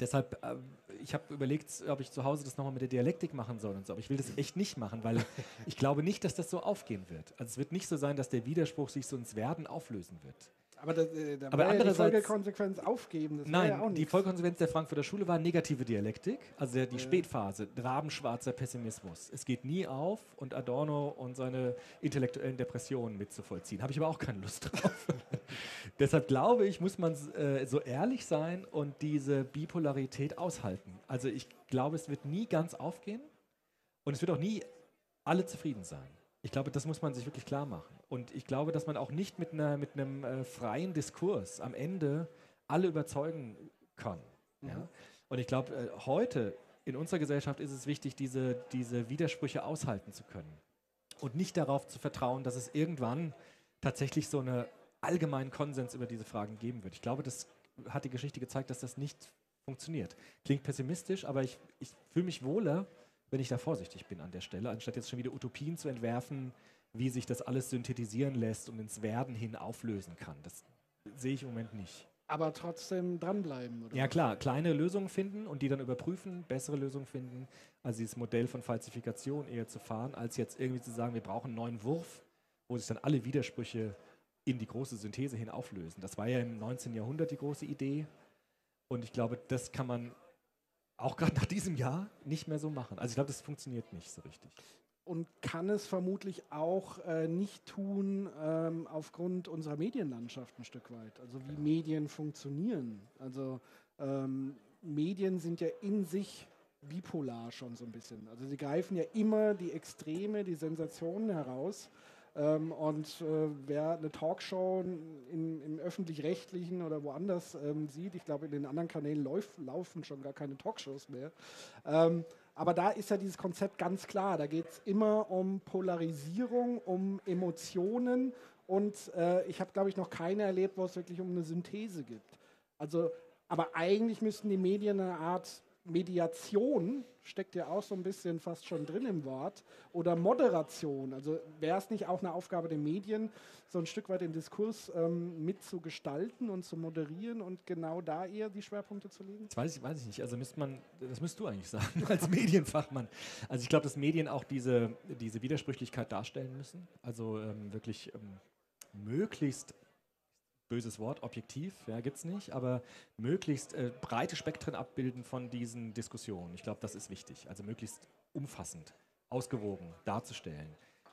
Deshalb, äh, ich habe überlegt, ob ich zu Hause das nochmal mit der Dialektik machen soll und so, aber ich will das echt nicht machen, weil ich glaube nicht, dass das so aufgehen wird. Also es wird nicht so sein, dass der Widerspruch sich so ins Werden auflösen wird. Aber, das, äh, da Aber ja die Folgekonsequenz aufgeben. Das Nein, ja auch die. Folgekonsequenz der Frankfurter Schule war negative Dialektik, also der, die Spätphase, rabenschwarzer Pessimismus. Es geht nie auf und Adorno und seine intellektuellen Depressionen mitzuvollziehen. Habe ich aber auch keine Lust drauf. Deshalb glaube ich, muss man äh, so ehrlich sein und diese Bipolarität aushalten. Also ich glaube, es wird nie ganz aufgehen und es wird auch nie alle zufrieden sein. Ich glaube, das muss man sich wirklich klar machen. Und ich glaube, dass man auch nicht mit, einer, mit einem äh, freien Diskurs am Ende alle überzeugen kann. Ja? Und ich glaube, äh, heute in unserer Gesellschaft ist es wichtig, diese, diese Widersprüche aushalten zu können. Und nicht darauf zu vertrauen, dass es irgendwann tatsächlich so einen allgemeinen Konsens über diese Fragen geben wird. Ich glaube, das hat die Geschichte gezeigt, dass das nicht funktioniert. Klingt pessimistisch, aber ich, ich fühle mich wohler, wenn ich da vorsichtig bin an der Stelle, anstatt jetzt schon wieder Utopien zu entwerfen, wie sich das alles synthetisieren lässt und ins Werden hin auflösen kann. Das sehe ich im Moment nicht. Aber trotzdem dranbleiben, oder? Ja klar, kleine Lösungen finden und die dann überprüfen, bessere Lösungen finden, also dieses Modell von Falsifikation eher zu fahren, als jetzt irgendwie zu sagen, wir brauchen einen neuen Wurf, wo sich dann alle Widersprüche in die große Synthese hin auflösen. Das war ja im 19. Jahrhundert die große Idee und ich glaube, das kann man auch gerade nach diesem Jahr nicht mehr so machen. Also ich glaube, das funktioniert nicht so richtig. Und kann es vermutlich auch äh, nicht tun ähm, aufgrund unserer Medienlandschaft ein Stück weit. Also wie Medien funktionieren. Also ähm, Medien sind ja in sich bipolar schon so ein bisschen. Also sie greifen ja immer die Extreme, die Sensationen heraus. Ähm, und äh, wer eine Talkshow in, im öffentlich-rechtlichen oder woanders ähm, sieht, ich glaube, in den anderen Kanälen läuf, laufen schon gar keine Talkshows mehr. Ähm, aber da ist ja dieses Konzept ganz klar. Da geht es immer um Polarisierung, um Emotionen. Und äh, ich habe, glaube ich, noch keine erlebt, wo es wirklich um eine Synthese gibt. Also, aber eigentlich müssten die Medien eine Art Mediation, steckt ja auch so ein bisschen fast schon drin im Wort, oder Moderation. Also wäre es nicht auch eine Aufgabe der Medien, so ein Stück weit den Diskurs ähm, mitzugestalten und zu moderieren und genau da eher die Schwerpunkte zu legen? Das weiß ich, weiß ich nicht. Also müsste man, das müsst du eigentlich sagen, als Medienfachmann. Also ich glaube, dass Medien auch diese, diese Widersprüchlichkeit darstellen müssen. Also ähm, wirklich ähm, möglichst, böses Wort, objektiv, ja, gibt es nicht, aber möglichst äh, breite Spektren abbilden von diesen Diskussionen. Ich glaube, das ist wichtig. Also möglichst umfassend, ausgewogen darzustellen.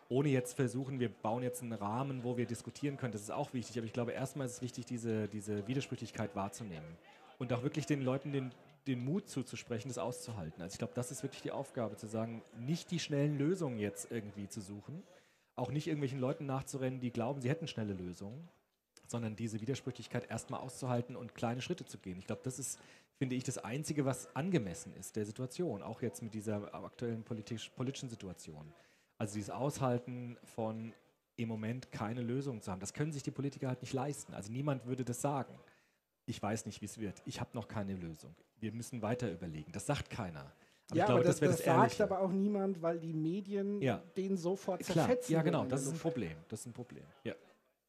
Ohne jetzt versuchen, wir bauen jetzt einen Rahmen, wo wir diskutieren können. Das ist auch wichtig. Aber ich glaube, erstmal ist es wichtig, diese, diese Widersprüchlichkeit wahrzunehmen. Und auch wirklich den Leuten den, den Mut zuzusprechen, das auszuhalten. Also ich glaube, das ist wirklich die Aufgabe, zu sagen, nicht die schnellen Lösungen jetzt irgendwie zu suchen, auch nicht irgendwelchen Leuten nachzurennen, die glauben, sie hätten schnelle Lösungen, sondern diese Widersprüchlichkeit erstmal auszuhalten und kleine Schritte zu gehen. Ich glaube, das ist, finde ich, das Einzige, was angemessen ist der Situation, auch jetzt mit dieser aktuellen politisch, politischen Situation. Also dieses Aushalten von im Moment keine Lösung zu haben, das können sich die Politiker halt nicht leisten. Also niemand würde das sagen. Ich weiß nicht, wie es wird. Ich habe noch keine Lösung. Wir müssen weiter überlegen. Das sagt keiner. Aber ja, ich glaube, aber das, das, das, sagt aber auch niemand, weil die Medien Ja. den sofort Klar, zerfetzen. ja würden genau, das ist ein. Problem. Das ist ein Problem. Ja.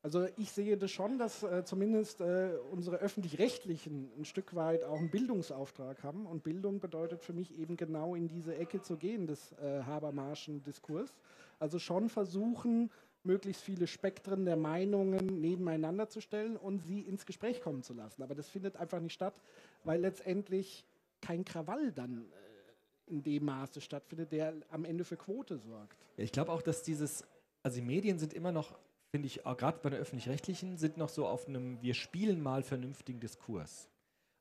Also ich sehe das schon, dass äh, zumindest äh, unsere öffentlich-rechtlichen ein Stück weit auch einen Bildungsauftrag haben. Und Bildung bedeutet für mich eben genau in diese Ecke zu gehen des äh, Habermaschen Diskurs. Also schon versuchen, möglichst viele Spektren der Meinungen nebeneinander zu stellen und sie ins Gespräch kommen zu lassen. Aber das findet einfach nicht statt, weil letztendlich kein Krawall dann äh, in dem Maße stattfindet, der am Ende für Quote sorgt. Ja, ich glaube auch, dass dieses, also die Medien sind immer noch, finde ich, auch gerade bei den öffentlich-rechtlichen, sind noch so auf einem, wir spielen mal vernünftigen Diskurs.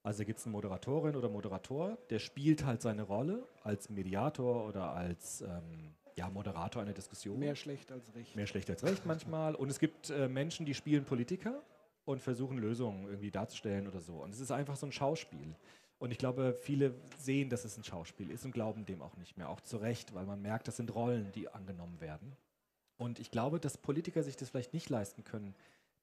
Also gibt es eine Moderatorin oder Moderator, der spielt halt seine Rolle als Mediator oder als ähm, ja, Moderator einer Diskussion. Mehr schlecht als recht. Mehr schlecht als recht manchmal. Und es gibt äh, Menschen, die spielen Politiker und versuchen Lösungen irgendwie darzustellen oder so. Und es ist einfach so ein Schauspiel. Und ich glaube, viele sehen, dass es ein Schauspiel ist und glauben dem auch nicht mehr. Auch zu Recht, weil man merkt, das sind Rollen, die angenommen werden. Und ich glaube, dass Politiker sich das vielleicht nicht leisten können,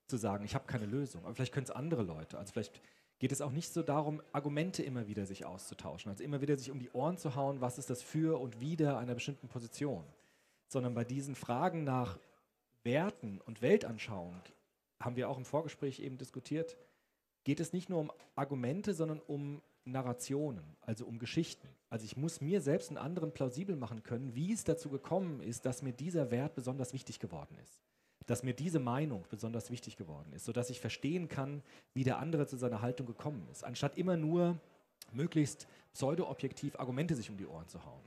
zu sagen, ich habe keine Lösung. Aber vielleicht können es andere Leute. Also vielleicht geht es auch nicht so darum, Argumente immer wieder sich auszutauschen, also immer wieder sich um die Ohren zu hauen, was ist das für und wider einer bestimmten Position, sondern bei diesen Fragen nach Werten und Weltanschauung haben wir auch im Vorgespräch eben diskutiert, geht es nicht nur um Argumente, sondern um Narrationen, also um Geschichten. Also ich muss mir selbst einen anderen plausibel machen können, wie es dazu gekommen ist, dass mir dieser Wert besonders wichtig geworden ist. Dass mir diese Meinung besonders wichtig geworden ist, sodass ich verstehen kann, wie der andere zu seiner Haltung gekommen ist. Anstatt immer nur möglichst pseudo-objektiv Argumente sich um die Ohren zu hauen.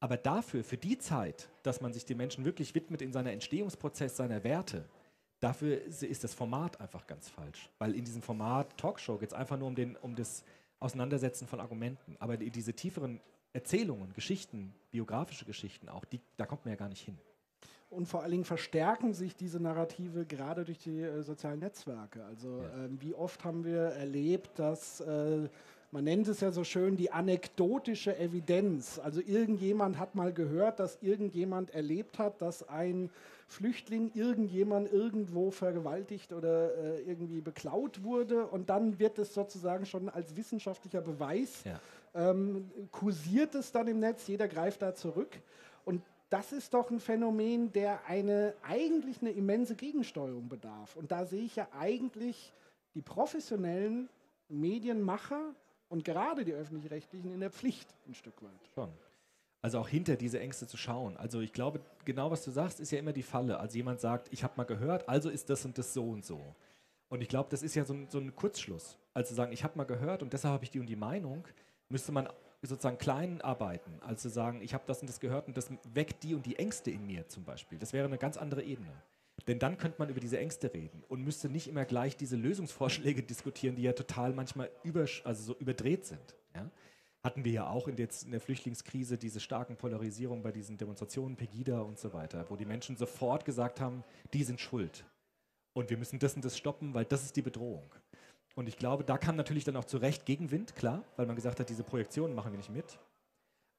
Aber dafür, für die Zeit, dass man sich den Menschen wirklich widmet in seiner Entstehungsprozess seiner Werte, dafür ist das Format einfach ganz falsch. Weil in diesem Format Talkshow geht es einfach nur um, den, um das Auseinandersetzen von Argumenten. Aber die, diese tieferen Erzählungen, Geschichten, biografische Geschichten auch, die, da kommt man ja gar nicht hin. Und vor allen Dingen verstärken sich diese Narrative gerade durch die äh, sozialen Netzwerke. Also ja. ähm, wie oft haben wir erlebt, dass äh, man nennt es ja so schön die anekdotische Evidenz. Also irgendjemand hat mal gehört, dass irgendjemand erlebt hat, dass ein Flüchtling irgendjemand irgendwo vergewaltigt oder äh, irgendwie beklaut wurde und dann wird es sozusagen schon als wissenschaftlicher Beweis ja. ähm, kursiert es dann im Netz, jeder greift da zurück und das ist doch ein Phänomen, der eine eigentlich eine immense Gegensteuerung bedarf. Und da sehe ich ja eigentlich die professionellen Medienmacher und gerade die öffentlich-rechtlichen in der Pflicht ein Stück weit. Schon. Also auch hinter diese Ängste zu schauen. Also ich glaube, genau was du sagst, ist ja immer die Falle. Also jemand sagt, ich habe mal gehört, also ist das und das so und so. Und ich glaube, das ist ja so ein, so ein Kurzschluss. Also sagen, ich habe mal gehört und deshalb habe ich die und die Meinung, müsste man sozusagen klein arbeiten, als zu sagen, ich habe das und das gehört und das weckt die und die Ängste in mir zum Beispiel. Das wäre eine ganz andere Ebene. Denn dann könnte man über diese Ängste reden und müsste nicht immer gleich diese Lösungsvorschläge diskutieren, die ja total manchmal über, also so überdreht sind. Ja? Hatten wir ja auch in, jetzt in der Flüchtlingskrise diese starken Polarisierungen bei diesen Demonstrationen, Pegida und so weiter, wo die Menschen sofort gesagt haben, die sind schuld. Und wir müssen das und das stoppen, weil das ist die Bedrohung. Und ich glaube, da kam natürlich dann auch zu Recht Gegenwind, klar, weil man gesagt hat, diese Projektionen machen wir nicht mit.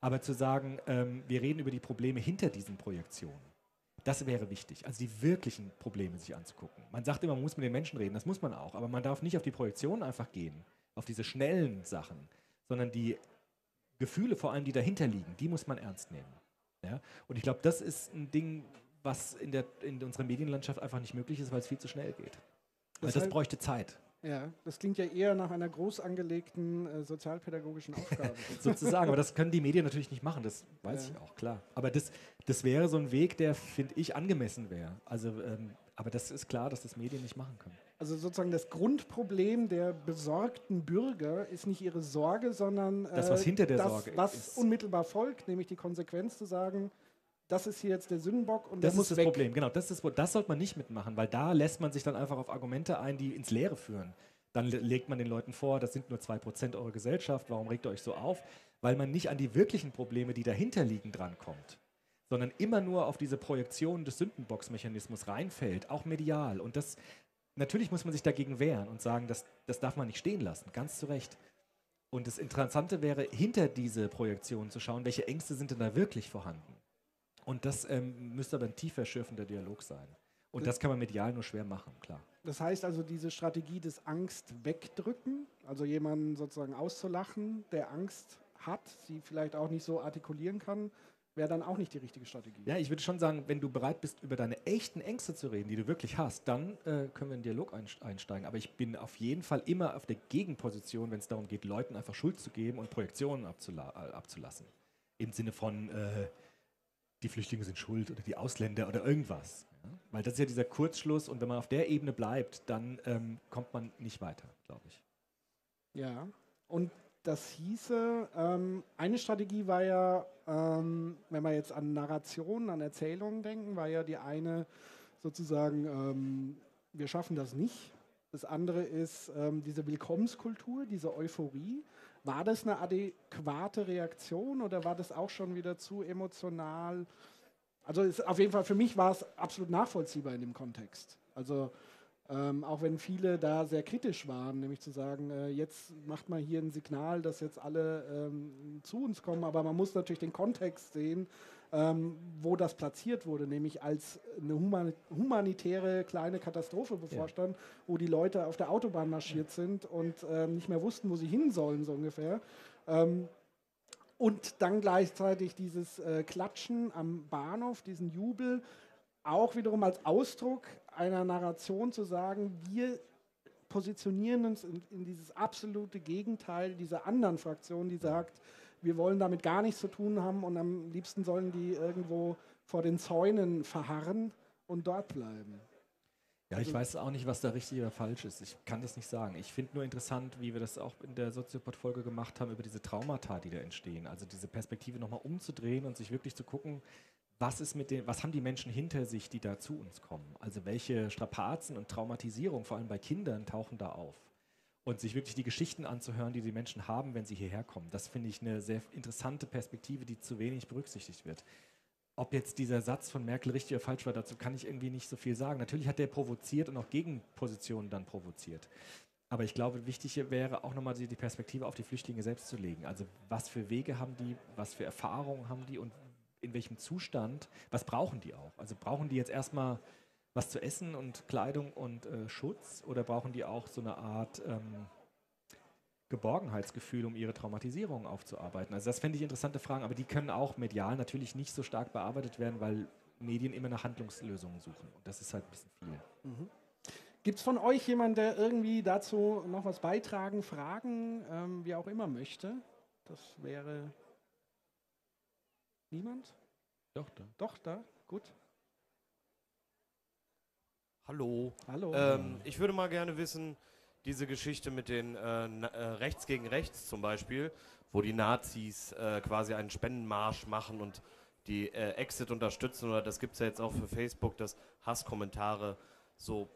Aber zu sagen, ähm, wir reden über die Probleme hinter diesen Projektionen das wäre wichtig, also die wirklichen Probleme sich anzugucken. Man sagt immer, man muss mit den Menschen reden, das muss man auch, aber man darf nicht auf die Projektion einfach gehen, auf diese schnellen Sachen, sondern die Gefühle vor allem, die dahinter liegen, die muss man ernst nehmen. Ja? Und ich glaube, das ist ein Ding, was in, der, in unserer Medienlandschaft einfach nicht möglich ist, weil es viel zu schnell geht. Weil das, das bräuchte Zeit. Ja, das klingt ja eher nach einer groß angelegten äh, sozialpädagogischen Aufgabe. Sozusagen, aber das können die Medien natürlich nicht machen, das weiß ja. ich auch, klar. Aber das, das wäre so ein Weg, der, finde ich, angemessen wäre. Also, ähm, aber das ist klar, dass das Medien nicht machen können. Also sozusagen das Grundproblem der besorgten Bürger ist nicht ihre Sorge, sondern äh, das, was hinter der das, Sorge was ist. unmittelbar folgt, nämlich die Konsequenz zu sagen, das ist hier jetzt der Sündenbock und das ist das weg. Problem. Genau, das ist das sollte man nicht mitmachen, weil da lässt man sich dann einfach auf Argumente ein, die ins Leere führen. Dann legt man den Leuten vor, das sind nur 2% eurer Gesellschaft, warum regt ihr euch so auf? Weil man nicht an die wirklichen Probleme, die dahinter liegen, drankommt, sondern immer nur auf diese Projektion des Sündenbox-Mechanismus reinfällt, auch medial. Und das, natürlich muss man sich dagegen wehren und sagen, das, das darf man nicht stehen lassen, ganz zu Recht. Und das Interessante wäre, hinter diese Projektion zu schauen, welche Ängste sind denn da wirklich vorhanden. Und das ähm, müsste aber ein tiefer schürfender Dialog sein. Und das kann man medial nur schwer machen, klar. Das heißt also, diese Strategie des Angst wegdrücken, also jemanden sozusagen auszulachen, der Angst hat, sie vielleicht auch nicht so artikulieren kann, wäre dann auch nicht die richtige Strategie. Ja, ich würde schon sagen, wenn du bereit bist, über deine echten Ängste zu reden, die du wirklich hast, dann äh, können wir in den Dialog einsteigen. Aber ich bin auf jeden Fall immer auf der Gegenposition, wenn es darum geht, Leuten einfach Schuld zu geben und Projektionen äh, abzulassen. Im Sinne von, äh, die Flüchtlinge sind schuld oder die Ausländer oder irgendwas. Weil das ist ja dieser Kurzschluss und wenn man auf der Ebene bleibt, dann ähm, kommt man nicht weiter, glaube ich. Ja, und das hieße, ähm, eine Strategie war ja, ähm, wenn wir jetzt an Narrationen, an Erzählungen denken, war ja die eine sozusagen, ähm, wir schaffen das nicht. Das andere ist ähm, diese Willkommenskultur, diese Euphorie. War das eine adäquate Reaktion oder war das auch schon wieder zu emotional? Also ist, auf jeden Fall für mich war es absolut nachvollziehbar in dem Kontext. Also Ähm, auch wenn viele da sehr kritisch waren, nämlich zu sagen, äh, jetzt macht man hier ein Signal, dass jetzt alle ähm, zu uns kommen, aber man muss natürlich den Kontext sehen, ähm, wo das platziert wurde, nämlich als eine human humanitäre kleine Katastrophe bevorstand, ja. wo die Leute auf der Autobahn marschiert sind und ähm, nicht mehr wussten, wo sie hin sollen, so ungefähr. Ähm, und dann gleichzeitig dieses äh, Klatschen am Bahnhof, diesen Jubel, auch wiederum als Ausdruck einer Narration zu sagen, wir positionieren uns in, in, dieses absolute Gegenteil dieser anderen Fraktion, die sagt, wir wollen damit gar nichts zu tun haben und am liebsten sollen die irgendwo vor den Zäunen verharren und dort bleiben. Ja, ich weiß auch nicht, was da richtig oder falsch ist. Ich kann das nicht sagen. Ich finde nur interessant, wie wir das auch in der Soziopod-Folge gemacht haben, über diese Traumata, die da entstehen. Also diese Perspektive nochmal umzudrehen und sich wirklich zu gucken, was ist mit den, was haben die Menschen hinter sich, die da zu uns kommen? Also welche Strapazen und Traumatisierung, vor allem bei Kindern, tauchen da auf? Und sich wirklich die Geschichten anzuhören, die die Menschen haben, wenn sie hierher kommen. Das finde ich eine sehr interessante Perspektive, die zu wenig berücksichtigt wird. Ob jetzt dieser Satz von Merkel richtig oder falsch war, dazu kann ich irgendwie nicht so viel sagen. Natürlich hat der provoziert und auch Gegenpositionen dann provoziert. Aber ich glaube, wichtig wäre auch nochmal die Perspektive auf die Flüchtlinge selbst zu legen. Also was für Wege haben die, was für Erfahrungen haben die und in welchem Zustand, was brauchen die auch? Also brauchen die jetzt erstmal was zu essen und Kleidung und äh, Schutz oder brauchen die auch so eine Art ähm, Geborgenheitsgefühl, um ihre Traumatisierung aufzuarbeiten? Also das fände ich interessante Fragen, aber die können auch medial natürlich nicht so stark bearbeitet werden, weil Medien immer nach Handlungslösungen suchen. Und das ist halt ein bisschen viel. Mhm. Gibt es von euch jemanden, der irgendwie dazu noch was beitragen, fragen, ähm, wie auch immer möchte? Das wäre Niemand? Doch, da. Doch, da. Gut. Hallo. Hallo. Ähm, ich würde mal gerne wissen, diese Geschichte mit den äh, äh, Rechts gegen Rechts zum Beispiel, wo die Nazis äh, quasi einen Spendenmarsch machen und die äh, Exit unterstützen, oder das gibt es ja jetzt auch für Facebook, dass Hasskommentare so,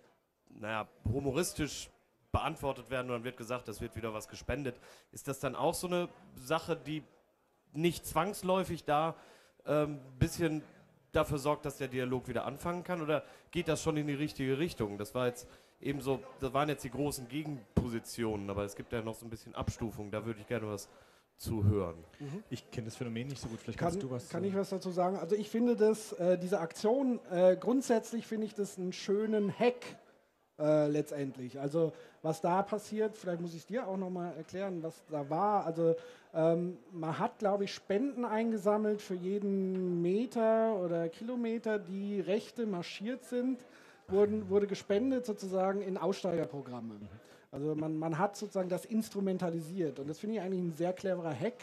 naja, humoristisch beantwortet werden und dann wird gesagt, das wird wieder was gespendet. Ist das dann auch so eine Sache, die nicht zwangsläufig da ein ähm, bisschen dafür sorgt, dass der Dialog wieder anfangen kann? Oder geht das schon in die richtige Richtung? Das war jetzt eben so, das waren jetzt die großen Gegenpositionen, aber es gibt ja noch so ein bisschen Abstufung. Da würde ich gerne was zu hören. Mhm. Ich kenne das Phänomen nicht so gut. Vielleicht kann, kannst du was. Kann ich was dazu sagen? Also ich finde das, äh, diese Aktion, äh, grundsätzlich finde ich das einen schönen Hack äh, letztendlich. Also was da passiert, vielleicht muss ich dir auch nochmal erklären, was da war. Also ähm, man hat, glaube ich, Spenden eingesammelt für jeden Meter oder Kilometer, die Rechte marschiert sind, wurden, wurde gespendet sozusagen in Aussteigerprogramme. Also man, man hat sozusagen das instrumentalisiert und das finde ich eigentlich ein sehr cleverer Hack.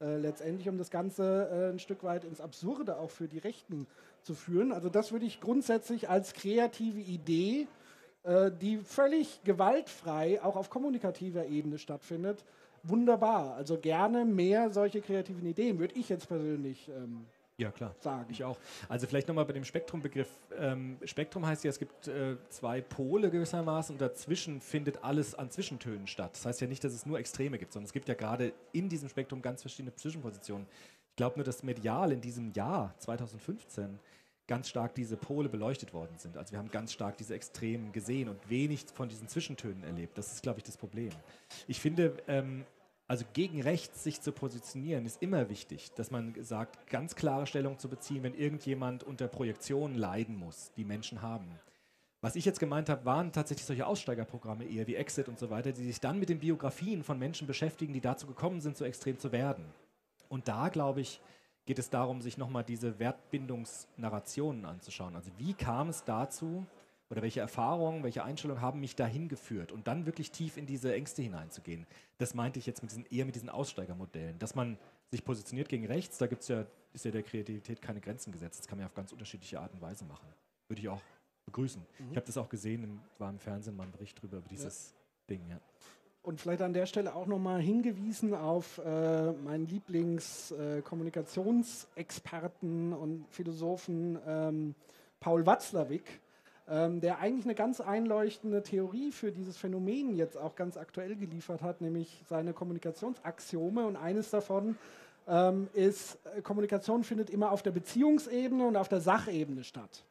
Äh, letztendlich, um das Ganze äh, ein Stück weit ins Absurde auch für die Rechten zu führen. Also das würde ich grundsätzlich als kreative Idee äh, die völlig gewaltfrei auch auf kommunikativer Ebene stattfindet, wunderbar. Also gerne mehr solche kreativen Ideen, würde ich jetzt persönlich ähm, ja, klar. Sagen. Ich auch. Also vielleicht nochmal bei dem Spektrumbegriff. Ähm, Spektrum heißt ja, es gibt äh, zwei Pole gewissermaßen und dazwischen findet alles an Zwischentönen statt. Das heißt ja nicht, dass es nur Extreme gibt, sondern es gibt ja gerade in diesem Spektrum ganz verschiedene Zwischenpositionen. Ich glaube nur, dass medial in diesem Jahr 2015 ganz stark diese Pole beleuchtet worden sind. Also wir haben ganz stark diese Extremen gesehen und wenig von diesen Zwischentönen erlebt. Das ist, glaube ich, das Problem. Ich finde, ähm, also gegen rechts sich zu positionieren, ist immer wichtig, dass man sagt, ganz klare Stellung zu beziehen, wenn irgendjemand unter Projektionen leiden muss, die Menschen haben. Was ich jetzt gemeint habe, waren tatsächlich solche Aussteigerprogramme eher wie Exit und so weiter, die sich dann mit den Biografien von Menschen beschäftigen, die dazu gekommen sind, so extrem zu werden. Und da, glaube ich, geht es darum, sich nochmal diese Wertbindungsnarrationen anzuschauen. Also wie kam es dazu oder welche Erfahrungen, welche Einstellungen haben mich dahin geführt und dann wirklich tief in diese Ängste hineinzugehen. Das meinte ich jetzt mit diesen, eher mit diesen Aussteigermodellen, dass man sich positioniert gegen rechts, da gibt's ja, ist ja der Kreativität keine Grenzen gesetzt. Das kann man ja auf ganz unterschiedliche Art und Weise machen. Würde ich auch begrüßen. Mhm. Ich habe das auch gesehen, im, war im Fernsehen mal ein Bericht drüber, über dieses ja. Ding. Ja. Und vielleicht an der Stelle auch nochmal hingewiesen auf äh, meinen Lieblingskommunikationsexperten äh, und Philosophen ähm, Paul Watzlawick, ähm, der eigentlich eine ganz einleuchtende Theorie für dieses Phänomen jetzt auch ganz aktuell geliefert hat, nämlich seine Kommunikationsaxiome. Und eines davon ähm, ist, äh, Kommunikation findet immer auf der Beziehungsebene und auf der Sachebene statt.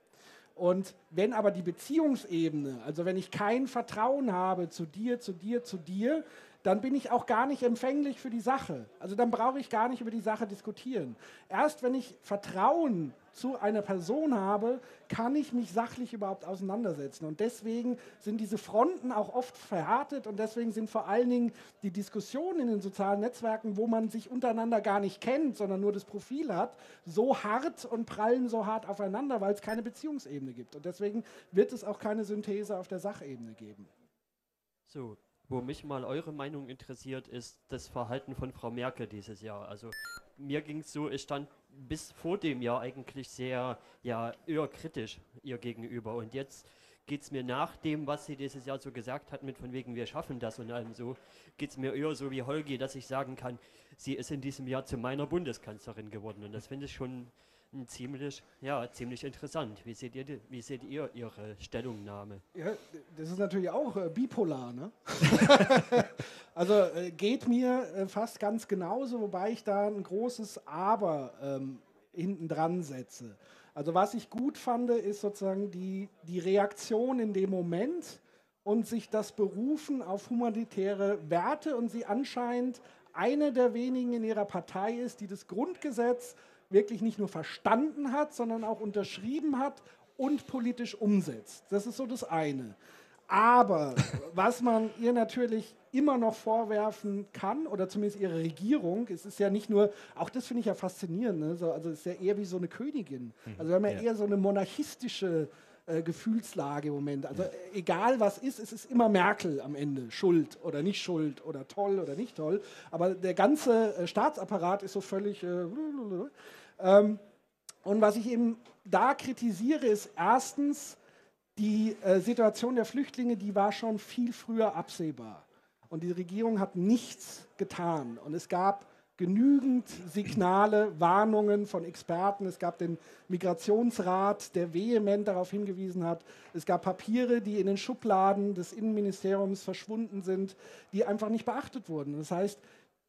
Und wenn aber die Beziehungsebene, also wenn ich kein Vertrauen habe zu dir, zu dir, zu dir, dann bin ich auch gar nicht empfänglich für die Sache. Also dann brauche ich gar nicht über die Sache diskutieren. Erst wenn ich Vertrauen zu einer Person habe, kann ich mich sachlich überhaupt auseinandersetzen. Und deswegen sind diese Fronten auch oft verhärtet und deswegen sind vor allen Dingen die Diskussionen in den sozialen Netzwerken, wo man sich untereinander gar nicht kennt, sondern nur das Profil hat, so hart und prallen so hart aufeinander, weil es keine Beziehungsebene gibt. Und deswegen wird es auch keine Synthese auf der Sachebene geben. So, wo mich mal eure Meinung interessiert, ist das Verhalten von Frau Merkel dieses Jahr. Also mir ging es so, ich stand bis vor dem Jahr eigentlich sehr, ja, eher kritisch ihr gegenüber. Und jetzt geht es mir nach dem, was sie dieses Jahr so gesagt hat, mit von wegen, wir schaffen das und allem so, geht es mir eher so wie Holgi, dass ich sagen kann, sie ist in diesem Jahr zu meiner Bundeskanzlerin geworden. Und das finde ich schon ziemlich, ja, ziemlich interessant. Wie seht ihr, wie seht ihr Ihre Stellungnahme? Ja, das ist natürlich auch äh, bipolar, ne? also äh, geht mir äh, fast ganz genauso, wobei ich da ein großes Aber ähm, hinten dran setze. Also was ich gut fand, ist sozusagen die, die Reaktion in dem Moment und sich das Berufen auf humanitäre Werte und sie anscheinend eine der wenigen in ihrer Partei ist, die das Grundgesetz wirklich nicht nur verstanden hat, sondern auch unterschrieben hat und politisch umsetzt. Das ist so das eine. Aber was man ihr natürlich immer noch vorwerfen kann, oder zumindest ihre Regierung, es ist ja nicht nur, auch das finde ich ja faszinierend, ne? so, also es ist ja eher wie so eine Königin. Mhm. Also wir haben ja, ja. eher so eine monarchistische äh, Gefühlslage im Moment. Also ja. egal was ist, es ist immer Merkel am Ende, schuld oder nicht schuld oder toll oder nicht toll. Aber der ganze äh, Staatsapparat ist so völlig... Äh, ähm, und was ich eben da kritisiere, ist erstens, die äh, Situation der Flüchtlinge, die war schon viel früher absehbar. Und die Regierung hat nichts getan. Und es gab genügend Signale, Warnungen von Experten. Es gab den Migrationsrat, der vehement darauf hingewiesen hat. Es gab Papiere, die in den Schubladen des Innenministeriums verschwunden sind, die einfach nicht beachtet wurden. Das heißt,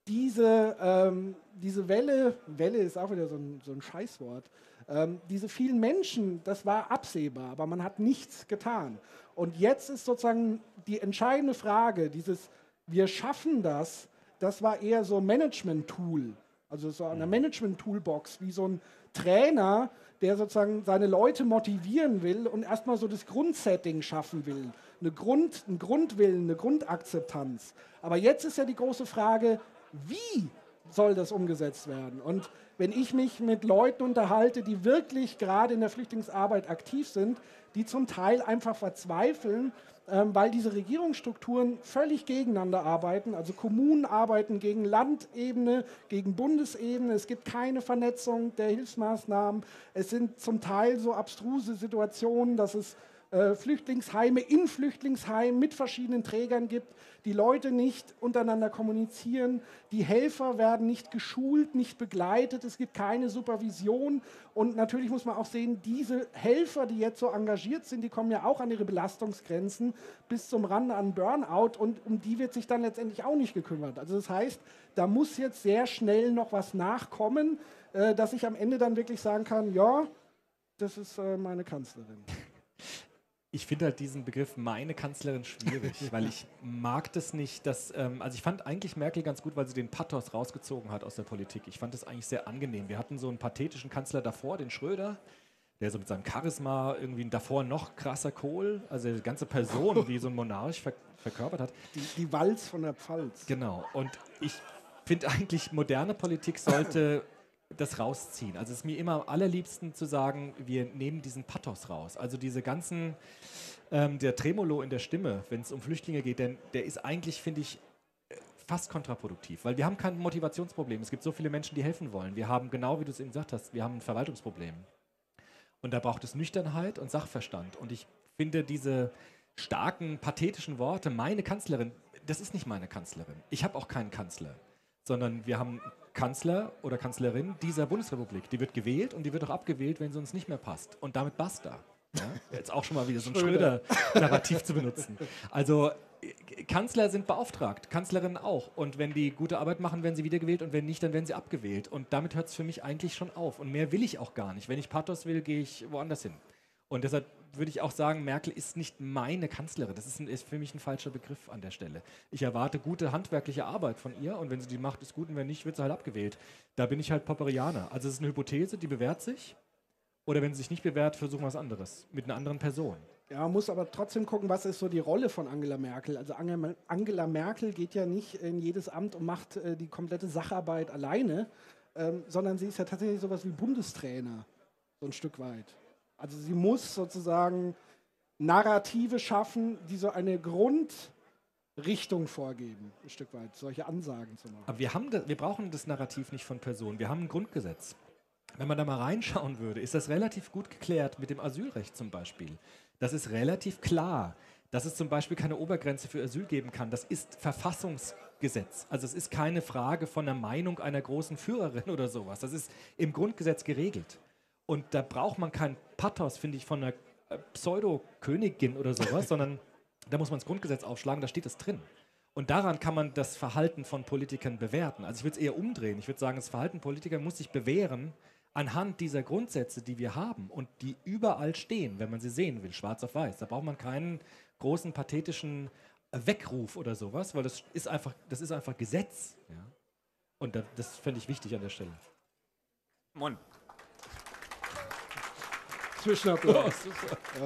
diese, ähm, diese Welle, Welle ist auch wieder so ein, so ein Scheißwort, ähm, diese vielen Menschen, das war absehbar, aber man hat nichts getan. Und jetzt ist sozusagen die entscheidende Frage, dieses wir schaffen das, das war eher so ein Management-Tool, also so eine mhm. Management-Toolbox, wie so ein Trainer, der sozusagen seine Leute motivieren will und erstmal so das Grundsetting schaffen will, eine Grund, einen Grundwillen, eine Grundakzeptanz. Aber jetzt ist ja die große Frage, wie soll das umgesetzt werden? Und wenn ich mich mit Leuten unterhalte, die wirklich gerade in der Flüchtlingsarbeit aktiv sind, die zum Teil einfach verzweifeln, ähm, weil diese Regierungsstrukturen völlig gegeneinander arbeiten. Also Kommunen arbeiten gegen Landebene, gegen Bundesebene. Es gibt keine Vernetzung der Hilfsmaßnahmen. Es sind zum Teil so abstruse Situationen, dass es äh, Flüchtlingsheime in Flüchtlingsheimen mit verschiedenen Trägern gibt, die Leute nicht untereinander kommunizieren, die Helfer werden nicht geschult, nicht begleitet, es gibt keine Supervision und natürlich muss man auch sehen, diese Helfer, die jetzt so engagiert sind, die kommen ja auch an ihre Belastungsgrenzen bis zum Rande an Burnout und um die wird sich dann letztendlich auch nicht gekümmert. Also das heißt, da muss jetzt sehr schnell noch was nachkommen, äh, dass ich am Ende dann wirklich sagen kann, ja, das ist äh, meine Kanzlerin ich finde halt diesen Begriff meine Kanzlerin schwierig, weil ich mag das nicht, dass, ähm, also ich fand eigentlich Merkel ganz gut, weil sie den Pathos rausgezogen hat aus der Politik. Ich fand das eigentlich sehr angenehm. Wir hatten so einen pathetischen Kanzler davor, den Schröder, der so mit seinem Charisma irgendwie davor noch krasser Kohl, also die ganze Person wie so ein Monarch ver verkörpert hat. Die, die Walz von der Pfalz. Genau. Und ich finde eigentlich, moderne Politik sollte das rausziehen. Also es ist mir immer am allerliebsten zu sagen, wir nehmen diesen Pathos raus. Also diese ganzen, ähm, der Tremolo in der Stimme, wenn es um Flüchtlinge geht, denn der ist eigentlich, finde ich, fast kontraproduktiv, weil wir haben kein Motivationsproblem. Es gibt so viele Menschen, die helfen wollen. Wir haben, genau wie du es eben gesagt hast, wir haben ein Verwaltungsproblem. Und da braucht es Nüchternheit und Sachverstand. Und ich finde diese starken, pathetischen Worte, meine Kanzlerin, das ist nicht meine Kanzlerin. Ich habe auch keinen Kanzler, sondern wir haben Kanzler oder Kanzlerin dieser Bundesrepublik. Die wird gewählt und die wird auch abgewählt, wenn sie uns nicht mehr passt. Und damit basta. Ja? Jetzt auch schon mal wieder so ein Schröder-Narrativ zu benutzen. Also Kanzler sind beauftragt, Kanzlerinnen auch. Und wenn die gute Arbeit machen, werden sie wiedergewählt und wenn nicht, dann werden sie abgewählt. Und damit hört es für mich eigentlich schon auf. Und mehr will ich auch gar nicht. Wenn ich Pathos will, gehe ich woanders hin. Und deshalb würde ich auch sagen, Merkel ist nicht meine Kanzlerin. Das ist, ein, ist, für mich ein falscher Begriff an der Stelle. Ich erwarte gute handwerkliche Arbeit von ihr und wenn sie die macht, ist gut und wenn nicht, wird sie halt abgewählt. Da bin ich halt Popperianer. Also es ist eine Hypothese, die bewährt sich. Oder wenn sie sich nicht bewährt, versuchen wir was anderes. Mit einer anderen Person. Ja, man muss aber trotzdem gucken, was ist so die Rolle von Angela Merkel. Also Angela Merkel geht ja nicht in jedes Amt und macht äh, die komplette Sacharbeit alleine, ähm, sondern sie ist ja tatsächlich sowas wie Bundestrainer, so ein Stück weit. Also sie muss sozusagen Narrative schaffen, die so eine Grundrichtung vorgeben, ein Stück weit, solche Ansagen zu machen. Aber wir, haben das, wir brauchen das Narrativ nicht von Personen, wir haben ein Grundgesetz. Wenn man da mal reinschauen würde, ist das relativ gut geklärt mit dem Asylrecht zum Beispiel. Das ist relativ klar, dass es zum Beispiel keine Obergrenze für Asyl geben kann. Das ist Verfassungsgesetz. Also es ist keine Frage von der Meinung einer großen Führerin oder sowas. Das ist im Grundgesetz geregelt. Und da braucht man kein Pathos, finde ich, von einer äh, Pseudo-Königin oder sowas, sondern da muss man das Grundgesetz aufschlagen, da steht es drin. Und daran kann man das Verhalten von Politikern bewerten. Also ich würde es eher umdrehen. Ich würde sagen, das Verhalten Politiker muss sich bewähren anhand dieser Grundsätze, die wir haben und die überall stehen, wenn man sie sehen will, schwarz auf weiß. Da braucht man keinen großen pathetischen Weckruf oder sowas, weil das ist einfach, das ist einfach Gesetz. Ja? Und das, das fände ich wichtig an der Stelle. Moin. Zwischenapplaus. Oh,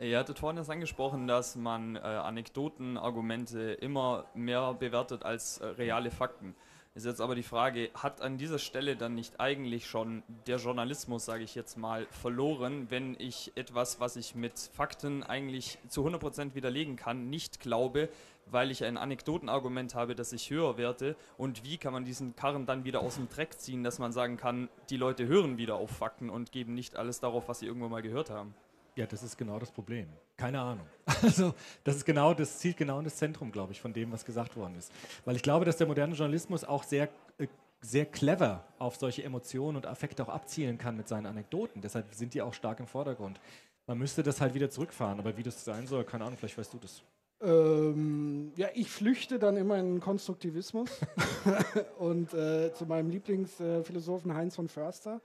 ja. Ihr hattet vorhin das angesprochen, dass man äh, Anekdotenargumente immer mehr bewertet als äh, reale Fakten. Ist jetzt aber die Frage, hat an dieser Stelle dann nicht eigentlich schon der Journalismus, sage ich jetzt mal, verloren, wenn ich etwas, was ich mit Fakten eigentlich zu 100% widerlegen kann, nicht glaube, weil ich ein Anekdotenargument habe, das ich höher werte? Und wie kann man diesen Karren dann wieder aus dem Dreck ziehen, dass man sagen kann, die Leute hören wieder auf Fakten und geben nicht alles darauf, was sie irgendwo mal gehört haben? Ja, das ist genau das Problem. Keine Ahnung. Also, das ist genau, das zielt genau in das Zentrum, glaube ich, von dem, was gesagt worden ist. Weil ich glaube, dass der moderne Journalismus auch sehr, äh, sehr clever auf solche Emotionen und Affekte auch abzielen kann mit seinen Anekdoten. Deshalb sind die auch stark im Vordergrund. Man müsste das halt wieder zurückfahren, aber wie das sein soll, keine Ahnung, vielleicht weißt du das. Ähm, ja, ich flüchte dann immer in Konstruktivismus und äh, zu meinem Lieblingsphilosophen äh, Heinz von Förster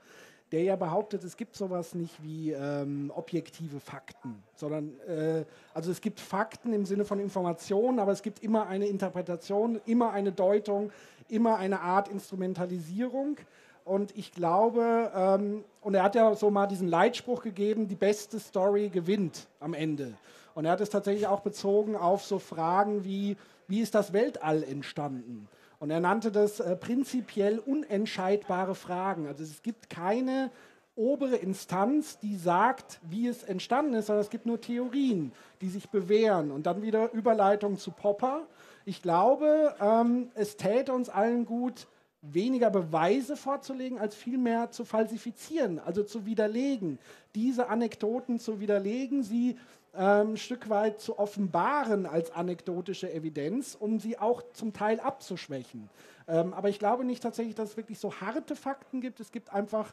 der ja behauptet, es gibt sowas nicht wie ähm, objektive Fakten, sondern äh, also es gibt Fakten im Sinne von Informationen, aber es gibt immer eine Interpretation, immer eine Deutung, immer eine Art Instrumentalisierung. Und ich glaube, ähm, und er hat ja so mal diesen Leitspruch gegeben, die beste Story gewinnt am Ende. Und er hat es tatsächlich auch bezogen auf so Fragen wie, wie ist das Weltall entstanden? Und er nannte das äh, prinzipiell unentscheidbare Fragen. Also es gibt keine obere Instanz, die sagt, wie es entstanden ist, sondern es gibt nur Theorien, die sich bewähren. Und dann wieder Überleitung zu Popper. Ich glaube, ähm, es täte uns allen gut, weniger Beweise vorzulegen, als vielmehr zu falsifizieren, also zu widerlegen. Diese Anekdoten zu widerlegen, sie ein Stück weit zu offenbaren als anekdotische Evidenz, um sie auch zum Teil abzuschwächen. Ähm, aber ich glaube nicht tatsächlich, dass es wirklich so harte Fakten gibt. Es gibt einfach,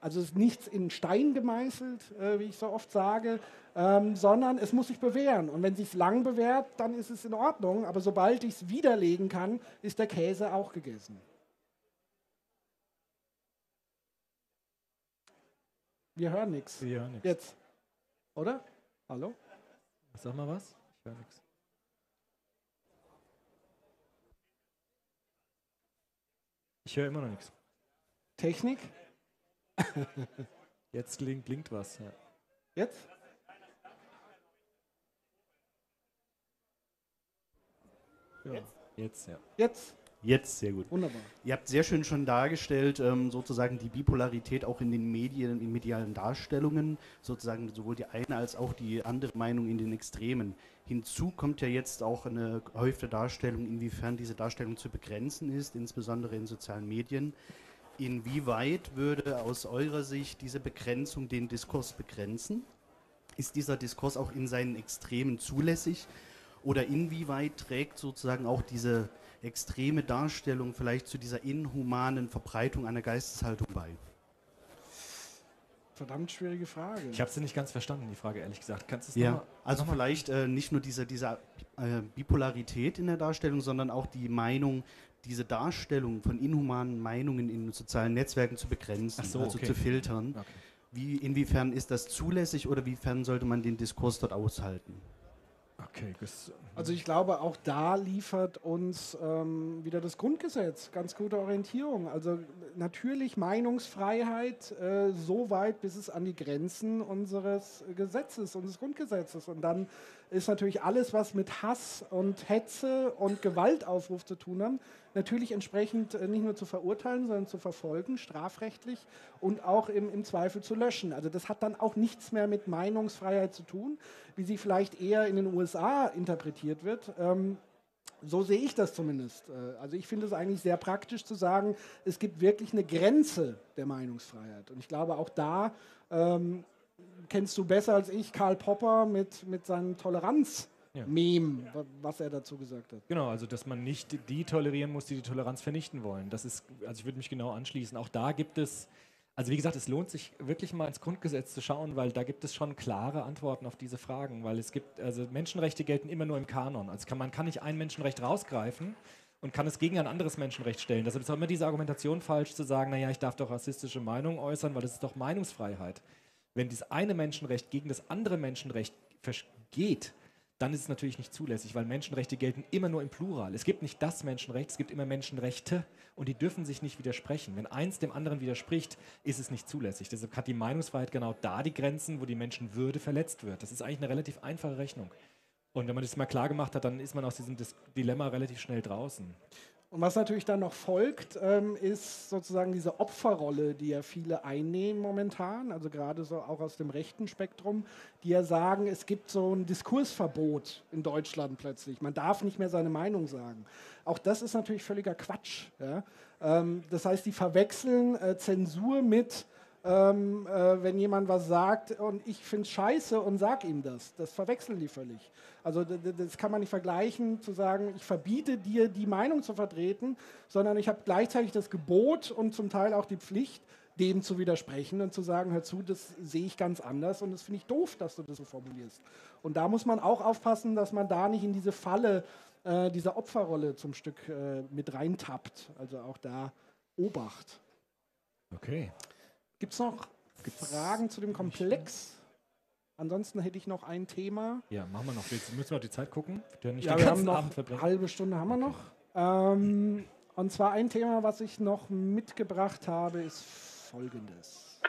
also es ist nichts in Stein gemeißelt, äh, wie ich so oft sage, ähm, sondern es muss sich bewähren. Und wenn es sich lang bewährt, dann ist es in Ordnung. Aber sobald ich es widerlegen kann, ist der Käse auch gegessen. Wir hören nichts. Wir hören nichts. Jetzt. Oder? Hallo? Sag mal was? Ich höre nichts. Ich höre immer noch nichts. Technik? Jetzt blinkt, blinkt was. Ja. Jetzt? Ja. Jetzt? Jetzt, ja. Jetzt? Jetzt, sehr gut. Wunderbar. Ihr habt sehr schön schon dargestellt, ähm, sozusagen die Bipolarität auch in den Medien, in medialen Darstellungen, sozusagen sowohl die eine als auch die andere Meinung in den Extremen. Hinzu kommt ja jetzt auch eine gehäufte Darstellung, inwiefern diese Darstellung zu begrenzen ist, insbesondere in sozialen Medien. Inwieweit würde aus eurer Sicht diese Begrenzung den Diskurs begrenzen? Ist dieser Diskurs auch in seinen Extremen zulässig? Oder inwieweit trägt sozusagen auch diese extreme Darstellung vielleicht zu dieser inhumanen Verbreitung einer Geisteshaltung bei? Verdammt schwierige Frage. Ich habe sie nicht ganz verstanden, die Frage, ehrlich gesagt. Kannst du es ja, noch mal, Also noch vielleicht äh, nicht nur diese, diese äh, Bipolarität in der Darstellung, sondern auch die Meinung, diese Darstellung von inhumanen Meinungen in sozialen Netzwerken zu begrenzen, so, also okay. zu filtern. Okay. wie, inwiefern ist das zulässig oder wiefern sollte man den Diskurs dort aushalten? Okay, also ich glaube, auch da liefert uns ähm, wieder das Grundgesetz ganz gute Orientierung. Also natürlich Meinungsfreiheit äh, so weit, bis es an die Grenzen unseres Gesetzes, unseres Grundgesetzes. Und dann ist natürlich alles, was mit Hass und Hetze und Gewaltaufruf zu tun hat, natürlich entsprechend äh, nicht nur zu verurteilen, sondern zu verfolgen, strafrechtlich und auch im, im Zweifel zu löschen. Also das hat dann auch nichts mehr mit Meinungsfreiheit zu tun, wie sie vielleicht eher in den USA interpretiert wird. Ähm, so sehe ich das zumindest. Äh, also ich finde es eigentlich sehr praktisch zu sagen, es gibt wirklich eine Grenze der Meinungsfreiheit. Und ich glaube, auch da ähm, kennst du besser als ich Karl Popper mit, mit seinem Toleranz. Meme, was er dazu gesagt hat. Genau, also dass man nicht die tolerieren muss, die die Toleranz vernichten wollen. Das ist, also ich würde mich genau anschließen. Auch da gibt es, also wie gesagt, es lohnt sich wirklich mal ins Grundgesetz zu schauen, weil da gibt es schon klare Antworten auf diese Fragen, weil es gibt, also Menschenrechte gelten immer nur im Kanon. Also kann, man kann nicht ein Menschenrecht rausgreifen und kann es gegen ein anderes Menschenrecht stellen. Deshalb ist auch immer diese Argumentation falsch zu sagen, naja, ich darf doch rassistische Meinungen äußern, weil das ist doch Meinungsfreiheit. Wenn dieses eine Menschenrecht gegen das andere Menschenrecht geht, dann ist es natürlich nicht zulässig, weil Menschenrechte gelten immer nur im Plural. Es gibt nicht das Menschenrecht, es gibt immer Menschenrechte und die dürfen sich nicht widersprechen. Wenn eins dem anderen widerspricht, ist es nicht zulässig. Deshalb hat die Meinungsfreiheit genau da die Grenzen, wo die Menschenwürde verletzt wird. Das ist eigentlich eine relativ einfache Rechnung. Und wenn man das mal klar gemacht hat, dann ist man aus diesem Dilemma relativ schnell draußen. Und was natürlich dann noch folgt, ähm, ist sozusagen diese Opferrolle, die ja viele einnehmen momentan, also gerade so auch aus dem rechten Spektrum, die ja sagen, es gibt so ein Diskursverbot in Deutschland plötzlich. Man darf nicht mehr seine Meinung sagen. Auch das ist natürlich völliger Quatsch. Ja? Ähm, das heißt, die verwechseln äh, Zensur mit ähm, äh, wenn jemand was sagt und ich finde es scheiße und sag ihm das. Das verwechseln die völlig. Also das kann man nicht vergleichen, zu sagen, ich verbiete dir die Meinung zu vertreten, sondern ich habe gleichzeitig das Gebot und zum Teil auch die Pflicht, dem zu widersprechen und zu sagen, hör zu, das sehe ich ganz anders und das finde ich doof, dass du das so formulierst. Und da muss man auch aufpassen, dass man da nicht in diese Falle äh, dieser Opferrolle zum Stück äh, mit reintappt. Also auch da Obacht. Okay. Gibt es noch Gibt's Fragen zu dem Komplex? Ansonsten hätte ich noch ein Thema. Ja, machen wir noch. Jetzt müssen wir auf die Zeit gucken. Wir, ja, wir haben noch eine halbe Stunde haben wir noch. Ähm, und zwar ein Thema, was ich noch mitgebracht habe, ist folgendes.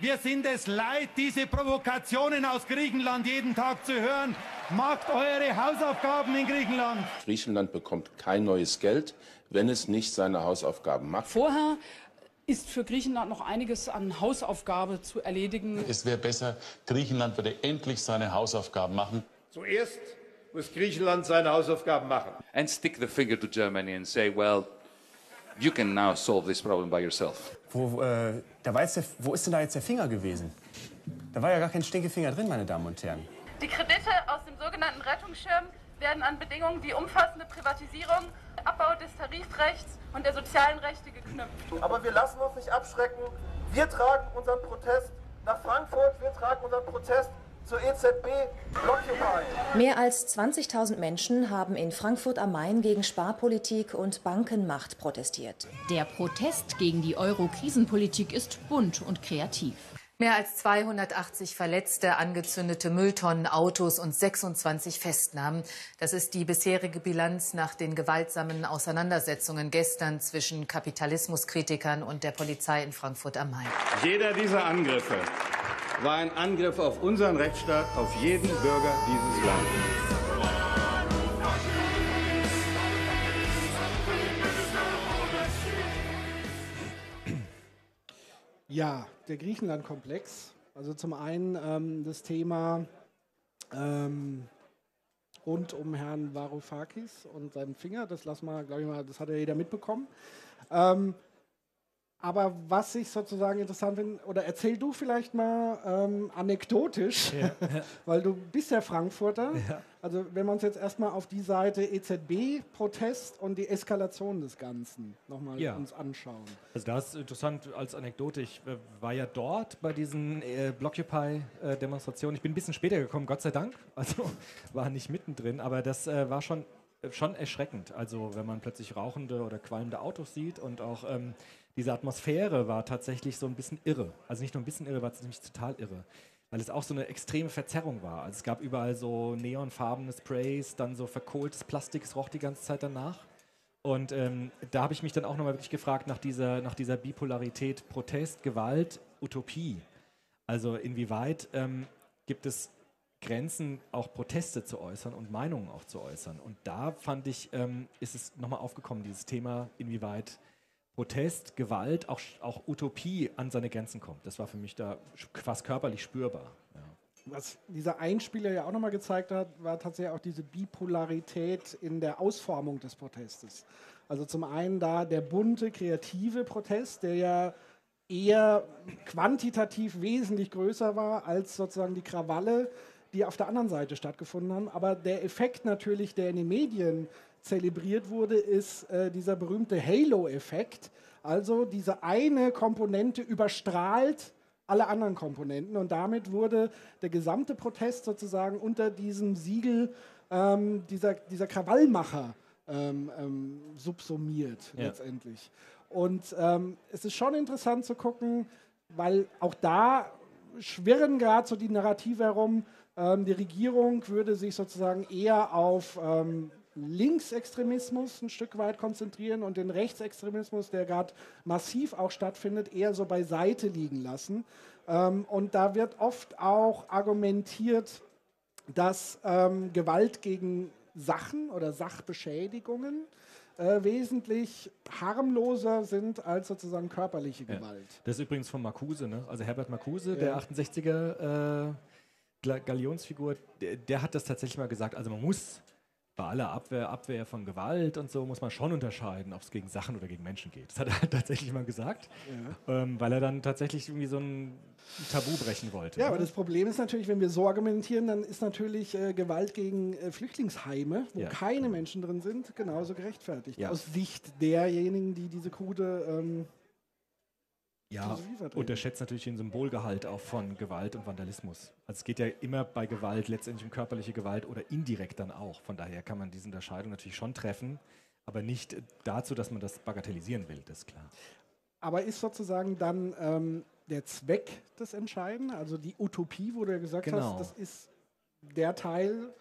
Wir sind es leid, diese Provokationen aus Griechenland jeden Tag zu hören. Macht eure Hausaufgaben in Griechenland. Griechenland bekommt kein neues Geld, wenn es nicht seine Hausaufgaben macht. Vorher ist für Griechenland noch einiges an Hausaufgabe zu erledigen. Es wäre besser, Griechenland würde endlich seine Hausaufgaben machen. Zuerst muss Griechenland seine Hausaufgaben machen. And stick the finger to Germany and say, well, you can now solve this problem by yourself. Wo, äh, da war jetzt der, wo ist denn da jetzt der Finger gewesen? Da war ja gar kein Stinkefinger drin, meine Damen und Herren. Die Kredite aus dem sogenannten Rettungsschirm werden an Bedingungen wie umfassende Privatisierung, Abbau des Tarifrechts und der sozialen Rechte geknüpft. Aber wir lassen uns nicht abschrecken. Wir tragen unseren Protest nach Frankfurt, wir tragen unseren Protest zur EZB Blockupy. Mehr als 20.000 Menschen haben in Frankfurt am Main gegen Sparpolitik und Bankenmacht protestiert. Der Protest gegen die Euro-Krisenpolitik ist bunt und kreativ. Mehr als 280 Verletzte, angezündete Mülltonnen, Autos und 26 Festnahmen. Das ist die bisherige Bilanz nach den gewaltsamen Auseinandersetzungen gestern zwischen Kapitalismuskritikern und der Polizei in Frankfurt am Main. Jeder dieser Angriffe war ein Angriff auf unseren Rechtsstaat, auf jeden Bürger dieses Landes. Ja, der Griechenland-Komplex. Also zum einen ähm, das Thema ähm, rund um Herrn Varoufakis und seinen Finger. Das lassen wir, glaube ich mal, das hat ja jeder mitbekommen. Ähm, aber was ich sozusagen interessant finde, oder erzähl du vielleicht mal ähm, anekdotisch, ja. weil du bist ja Frankfurter. Ja. Also wenn wir uns jetzt erstmal auf die Seite EZB-Protest und die Eskalation des Ganzen nochmal ja. uns anschauen. Also das ist interessant als Anekdote. Ich äh, war ja dort bei diesen äh, Blockupy-Demonstrationen. Ich bin ein bisschen später gekommen, Gott sei Dank. Also war nicht mittendrin, aber das äh, war schon äh, schon erschreckend. Also wenn man plötzlich rauchende oder qualmende Autos sieht und auch ähm, diese Atmosphäre war tatsächlich so ein bisschen irre. Also nicht nur ein bisschen irre, war nämlich total irre. Weil es auch so eine extreme Verzerrung war. Also es gab überall so neonfarbene Sprays, dann so verkohltes Plastik, es roch die ganze Zeit danach. Und ähm, da habe ich mich dann auch nochmal wirklich gefragt nach dieser, nach dieser Bipolarität Protest, Gewalt, Utopie. Also inwieweit ähm, gibt es Grenzen, auch Proteste zu äußern und Meinungen auch zu äußern. Und da fand ich, ähm, ist es nochmal aufgekommen, dieses Thema, inwieweit Protest, Gewalt, auch, auch Utopie an seine Grenzen kommt. Das war für mich da fast körperlich spürbar. Ja. Was dieser Einspieler ja auch nochmal gezeigt hat, war tatsächlich auch diese Bipolarität in der Ausformung des Protestes. Also zum einen da der bunte, kreative Protest, der ja eher quantitativ wesentlich größer war als sozusagen die Krawalle, die auf der anderen Seite stattgefunden haben. Aber der Effekt natürlich, der in den Medien zelebriert wurde, ist äh, dieser berühmte Halo-Effekt. Also diese eine Komponente überstrahlt alle anderen Komponenten und damit wurde der gesamte Protest sozusagen unter diesem Siegel ähm, dieser, dieser Krawallmacher ähm, ähm, subsumiert ja. letztendlich. Und ähm, es ist schon interessant zu gucken, weil auch da schwirren gerade so die Narrative herum, ähm, die Regierung würde sich sozusagen eher auf ähm, Linksextremismus ein Stück weit konzentrieren und den Rechtsextremismus, der gerade massiv auch stattfindet, eher so beiseite liegen lassen. Ähm, und da wird oft auch argumentiert, dass ähm, Gewalt gegen Sachen oder Sachbeschädigungen äh, wesentlich harmloser sind als sozusagen körperliche Gewalt. Ja. Das ist übrigens von Marcuse, ne? also Herbert Marcuse, ja. der 68er äh, Galionsfigur, der, der, hat das tatsächlich mal gesagt. Also man muss bei aller Abwehr, Abwehr von Gewalt und so muss man schon unterscheiden, ob es gegen Sachen oder gegen Menschen geht. Das hat er tatsächlich mal gesagt, ja. ähm, weil er dann tatsächlich irgendwie so ein Tabu brechen wollte. Ja, ne? aber das Problem ist natürlich, wenn wir so argumentieren, dann ist natürlich äh, Gewalt gegen äh, Flüchtlingsheime, wo ja. keine Menschen drin sind, genauso gerechtfertigt. Ja. Aus Sicht derjenigen, die diese krude ähm, ja, unterschätzt natürlich den Symbolgehalt auch von Gewalt und Vandalismus. Also es geht ja immer bei Gewalt letztendlich um körperliche Gewalt oder indirekt dann auch. Von daher kann man diese Unterscheidung natürlich schon treffen, aber nicht dazu, dass man das bagatellisieren will, das ist klar. Aber ist sozusagen dann ähm, der Zweck das Entscheidende? Also die Utopie, wo du ja gesagt genau. hast, das ist der Teil.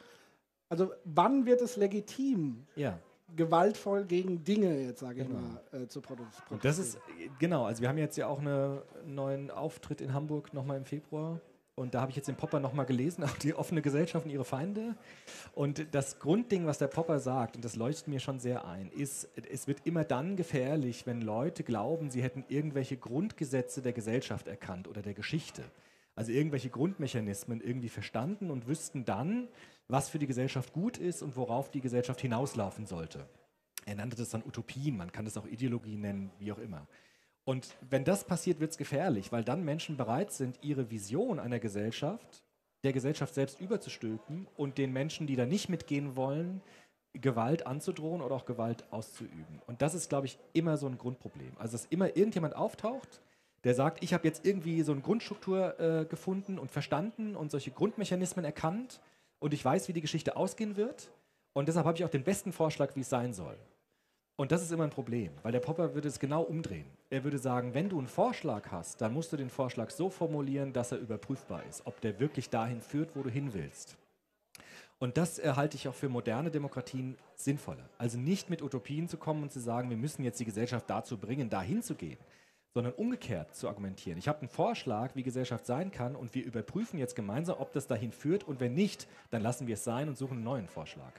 Also wann wird es legitim? Ja gewaltvoll gegen Dinge, jetzt sage ich genau. mal, äh, zu produzieren. Und das ist, genau, also wir haben jetzt ja auch einen neuen Auftritt in Hamburg nochmal im Februar. Und da habe ich jetzt den Popper nochmal gelesen, auch die offene Gesellschaft und ihre Feinde. Und das Grundding, was der Popper sagt, und das leuchtet mir schon sehr ein, ist, es wird immer dann gefährlich, wenn Leute glauben, sie hätten irgendwelche Grundgesetze der Gesellschaft erkannt oder der Geschichte. Also irgendwelche Grundmechanismen irgendwie verstanden und wüssten dann, was für die Gesellschaft gut ist und worauf die Gesellschaft hinauslaufen sollte. Er nannte das dann Utopien, man kann das auch Ideologie nennen, wie auch immer. Und wenn das passiert, wird es gefährlich, weil dann Menschen bereit sind, ihre Vision einer Gesellschaft der Gesellschaft selbst überzustülpen und den Menschen, die da nicht mitgehen wollen, Gewalt anzudrohen oder auch Gewalt auszuüben. Und das ist, glaube ich, immer so ein Grundproblem. Also, dass immer irgendjemand auftaucht, der sagt, ich habe jetzt irgendwie so eine Grundstruktur äh, gefunden und verstanden und solche Grundmechanismen erkannt und ich weiß, wie die Geschichte ausgehen wird. Und deshalb habe ich auch den besten Vorschlag, wie es sein soll. Und das ist immer ein Problem, weil der Popper würde es genau umdrehen. Er würde sagen, wenn du einen Vorschlag hast, dann musst du den Vorschlag so formulieren, dass er überprüfbar ist, ob der wirklich dahin führt, wo du hin willst. Und das halte ich auch für moderne Demokratien sinnvoller. Also nicht mit Utopien zu kommen und zu sagen, wir müssen jetzt die Gesellschaft dazu bringen, dahin zu gehen, sondern umgekehrt zu argumentieren. Ich habe einen Vorschlag, wie Gesellschaft sein kann und wir überprüfen jetzt gemeinsam, ob das dahin führt und wenn nicht, dann lassen wir es sein und suchen einen neuen Vorschlag.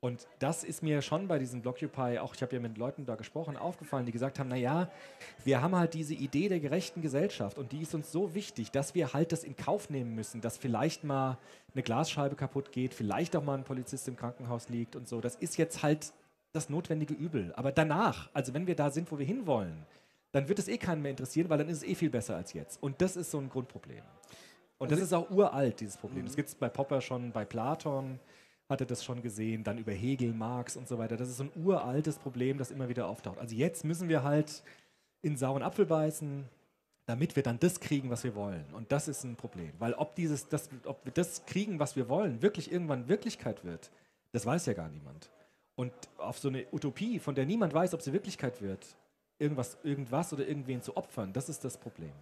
Und das ist mir schon bei diesem Blockupy, auch ich habe ja mit Leuten da gesprochen, aufgefallen, die gesagt haben, naja, wir haben halt diese Idee der gerechten Gesellschaft und die ist uns so wichtig, dass wir halt das in Kauf nehmen müssen, dass vielleicht mal eine Glasscheibe kaputt geht, vielleicht auch mal ein Polizist im Krankenhaus liegt und so. Das ist jetzt halt das notwendige Übel. Aber danach, also wenn wir da sind, wo wir hinwollen, dann wird es eh keinen mehr interessieren, weil dann ist es eh viel besser als jetzt. Und das ist so ein Grundproblem. Und das also ist auch uralt, dieses Problem. Das gibt es bei Popper schon, bei Platon hat er das schon gesehen, dann über Hegel, Marx und so weiter. Das ist so ein uraltes Problem, das immer wieder auftaucht. Also jetzt müssen wir halt in sauren Apfel beißen, damit wir dann das kriegen, was wir wollen. Und das ist ein Problem. Weil ob, dieses, das, ob wir das kriegen, was wir wollen, wirklich irgendwann Wirklichkeit wird, das weiß ja gar niemand. Und auf so eine Utopie, von der niemand weiß, ob sie Wirklichkeit wird, irgendwas, irgendwas oder irgendwen zu opfern, das ist das Problem.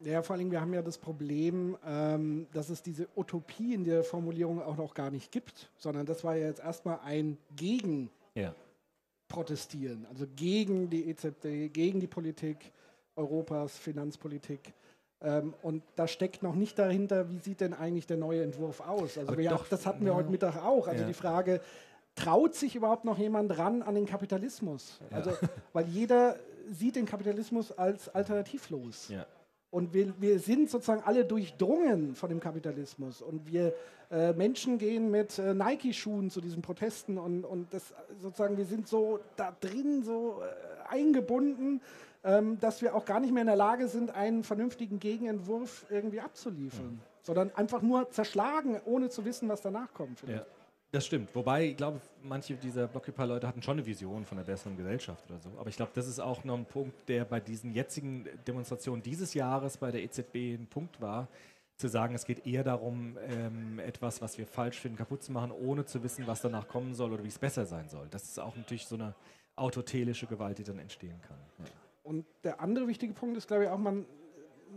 Ja, vor allem, wir haben ja das Problem, ähm, dass es diese Utopie in der Formulierung auch noch gar nicht gibt, sondern das war ja jetzt erstmal ein Gegen Ja. protestieren, also gegen die EZB, gegen die Politik Europas, Finanzpolitik. Ähm, und da steckt noch nicht dahinter, wie sieht denn eigentlich der neue Entwurf aus? Also wir, doch, das hatten wir ja. heute Mittag auch. Also Ja. die Frage, traut sich überhaupt noch jemand ran an den Kapitalismus? Also, weil jeder sieht den Kapitalismus als alternativlos. Ja. Und wir, wir sind sozusagen alle durchdrungen von dem Kapitalismus. Und wir äh, Menschen gehen mit äh, Nike-Schuhen zu diesen Protesten und, und das sozusagen, wir sind so da drin, so äh, eingebunden, ähm, dass wir auch gar nicht mehr in der Lage sind, einen vernünftigen Gegenentwurf irgendwie abzuliefern. Sondern einfach nur zerschlagen, ohne zu wissen, was danach kommt. vielleicht. Ja, das stimmt. Wobei, ich glaube, manche dieser Blockupy-Leute hatten schon eine Vision von einer besseren Gesellschaft oder so. Aber ich glaube, das ist auch noch ein Punkt, der bei diesen jetzigen Demonstrationen dieses Jahres bei der EZB ein Punkt war, zu sagen, es geht eher darum, ähm, etwas, was wir falsch finden, kaputt zu machen, ohne zu wissen, was danach kommen soll oder wie es besser sein soll. Das ist auch natürlich so eine autotelische Gewalt, die dann entstehen kann. Ja. Und der andere wichtige Punkt ist, glaube ich, auch, man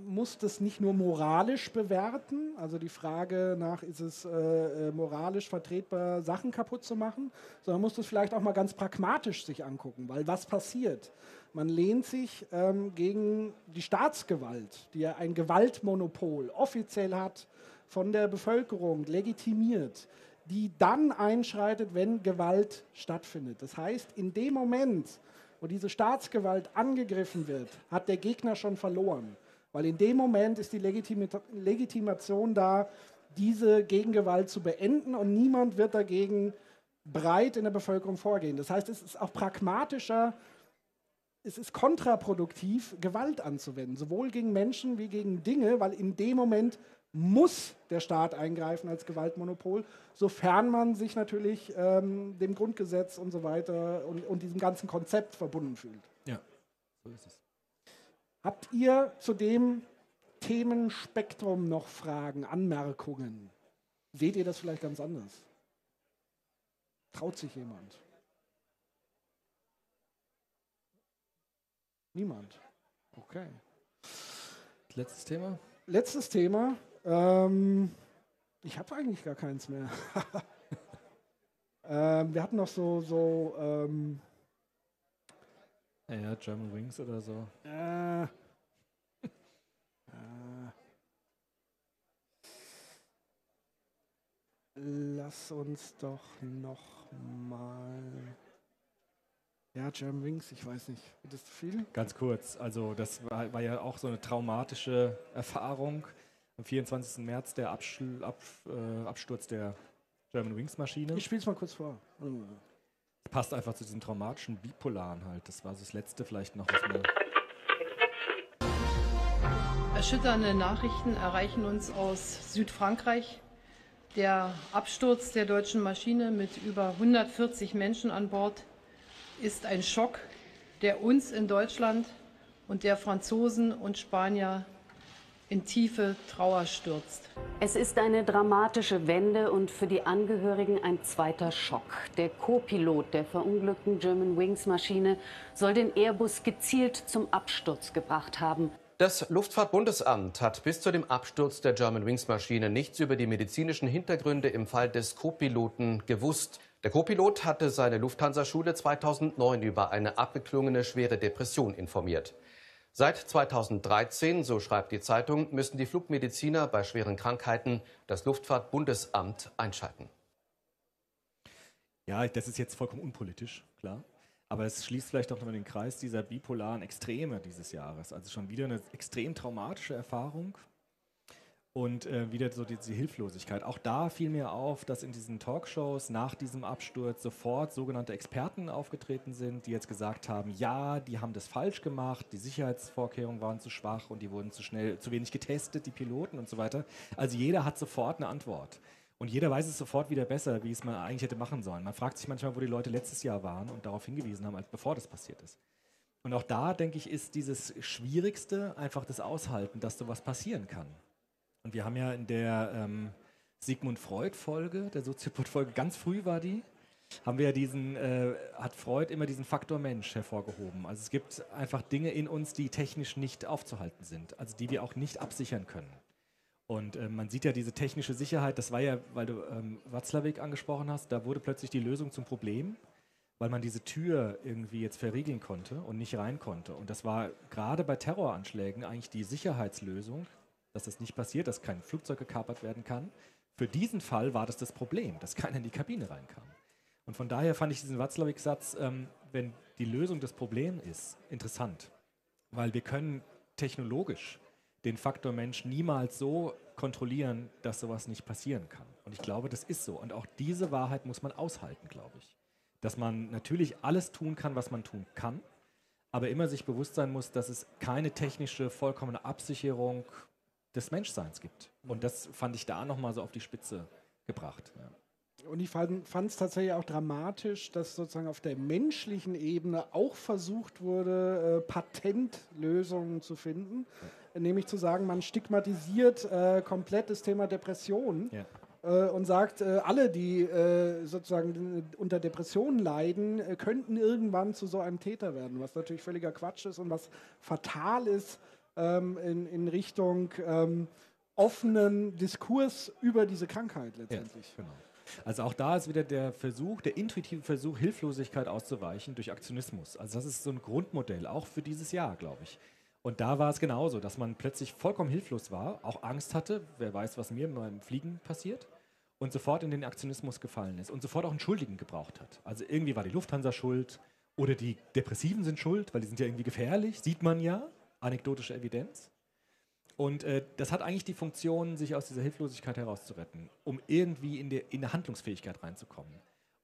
muss das nicht nur moralisch bewerten, also die Frage nach, ist es äh, äh, moralisch vertretbar, Sachen kaputt zu machen, sondern muss das vielleicht auch mal ganz pragmatisch sich angucken, weil was passiert? Man lehnt sich ähm, gegen die Staatsgewalt, die ja ein Gewaltmonopol offiziell hat, von der Bevölkerung legitimiert, die dann einschreitet, wenn Gewalt stattfindet. Das heißt, in dem Moment, wo diese Staatsgewalt angegriffen wird, hat der Gegner schon verloren. Weil in dem Moment ist die Legitimation da, diese Gegengewalt zu beenden und niemand wird dagegen breit in der Bevölkerung vorgehen. Das heißt, es ist auch pragmatischer, es ist kontraproduktiv, Gewalt anzuwenden, sowohl gegen Menschen wie gegen Dinge, weil in dem Moment muss der Staat eingreifen als Gewaltmonopol, sofern man sich natürlich ähm, dem Grundgesetz und so weiter und, und diesem ganzen Konzept verbunden fühlt. Ja, so ist es. Habt ihr zu dem Themenspektrum noch Fragen, Anmerkungen? Seht ihr das vielleicht ganz anders? Traut sich jemand? Niemand. Okay. Letztes Thema? Letztes Thema. Ähm, ich habe eigentlich gar keins mehr. ähm, wir hatten noch so, so ähm, Ja, German Wings oder so. Äh, äh, lass uns doch noch mal. Ja, German Wings, ich weiß nicht. Wird das zu viel? Ganz kurz, also das war, war ja auch so eine traumatische Erfahrung. Am 24. März der Abschl Ab, äh, Absturz der German Wings Maschine. Ich spiele es mal kurz vor. Mal. Passt einfach zu diesem traumatischen Bipolaren halt. Das war so das letzte vielleicht noch, was man. Erschütternde Nachrichten erreichen uns aus Südfrankreich. Der Absturz der deutschen Maschine mit über 140 Menschen an Bord ist ein Schock, der uns in Deutschland und der Franzosen und Spanier in tiefe Trauer stürzt. Es ist eine dramatische Wende und für die Angehörigen ein zweiter Schock. Der Co-Pilot der verunglückten German Wings Maschine soll den Airbus gezielt zum Absturz gebracht haben. Das Luftfahrtbundesamt hat bis zu dem Absturz der Germanwings-Maschine nichts über die medizinischen Hintergründe im Fall des Co-Piloten gewusst. Der Co-Pilot hatte seine Lufthansa-Schule 2009 über eine abgeklungene schwere Depression informiert. Seit 2013, so schreibt die Zeitung, müssen die Flugmediziner bei schweren Krankheiten das Luftfahrtbundesamt einschalten. Ja, das ist jetzt vollkommen unpolitisch, klar. Aber es schließt vielleicht auch nochmal den Kreis dieser bipolaren Extreme dieses Jahres. Also schon wieder eine extrem traumatische Erfahrung und äh, wieder so diese Hilflosigkeit. Auch da fiel mir auf, dass in diesen Talkshows nach diesem Absturz sofort sogenannte Experten aufgetreten sind, die jetzt gesagt haben, ja, die haben das falsch gemacht, die Sicherheitsvorkehrungen waren zu schwach und die wurden zu schnell, zu wenig getestet, die Piloten und so weiter. Also jeder hat sofort eine Antwort. Und jeder weiß es sofort wieder besser, wie es man eigentlich hätte machen sollen. Man fragt sich manchmal, wo die Leute letztes Jahr waren und darauf hingewiesen haben, als bevor das passiert ist. Und auch da, denke ich, ist dieses Schwierigste einfach das Aushalten, dass sowas passieren kann. Und wir haben ja in der ähm, Sigmund Freud-Folge, der Soziopod-Folge, ganz früh war die, haben wir ja diesen, äh, hat Freud immer diesen Faktor Mensch hervorgehoben. Also es gibt einfach Dinge in uns, die technisch nicht aufzuhalten sind, also die wir auch nicht absichern können. Und äh, man sieht ja diese technische Sicherheit, das war ja, weil du ähm, Watzlawick angesprochen hast, da wurde plötzlich die Lösung zum Problem, weil man diese Tür irgendwie jetzt verriegeln konnte und nicht rein konnte. Und das war gerade bei Terroranschlägen eigentlich die Sicherheitslösung, dass das nicht passiert, dass kein Flugzeug gekapert werden kann. Für diesen Fall war das das Problem, dass keiner in die Kabine reinkam. Und von daher fand ich diesen Watzlawick-Satz, ähm, wenn die Lösung des Problems ist, interessant. Weil wir können technologisch den Faktor Mensch niemals so kontrollieren, dass sowas nicht passieren kann. Und ich glaube, das ist so. Und auch diese Wahrheit muss man aushalten, glaube ich. Dass man natürlich alles tun kann, was man tun kann, aber immer sich bewusst sein muss, dass es keine technische, vollkommene Absicherung des Menschseins gibt. Und das fand ich da nochmal so auf die Spitze gebracht. Ja. Und ich fand es tatsächlich auch dramatisch, dass sozusagen auf der menschlichen Ebene auch versucht wurde, äh, Patentlösungen zu finden. Ja. Nämlich zu sagen, man stigmatisiert äh, komplett das Thema Depression. Ja. Äh, und sagt, äh, alle, die äh, sozusagen unter Depressionen leiden, äh, könnten irgendwann zu so einem Täter werden, was natürlich völliger Quatsch ist und was fatal ist ähm, in, in, Richtung ähm, offenen Diskurs über diese Krankheit letztendlich. Ja, genau. Also auch da ist wieder der Versuch, der intuitive Versuch, Hilflosigkeit auszuweichen durch Aktionismus. Also das ist so ein Grundmodell, auch für dieses Jahr, glaube ich. Und da war es genauso, dass man plötzlich vollkommen hilflos war, auch Angst hatte, wer weiß, was mir beim Fliegen passiert, und sofort in den Aktionismus gefallen ist und sofort auch einen Schuldigen gebraucht hat. Also irgendwie war die Lufthansa schuld oder die Depressiven sind schuld, weil die sind ja irgendwie gefährlich, sieht man ja, anekdotische Evidenz. Und äh, das hat eigentlich die Funktion, sich aus dieser Hilflosigkeit herauszuretten, um irgendwie in, der, in eine Handlungsfähigkeit reinzukommen.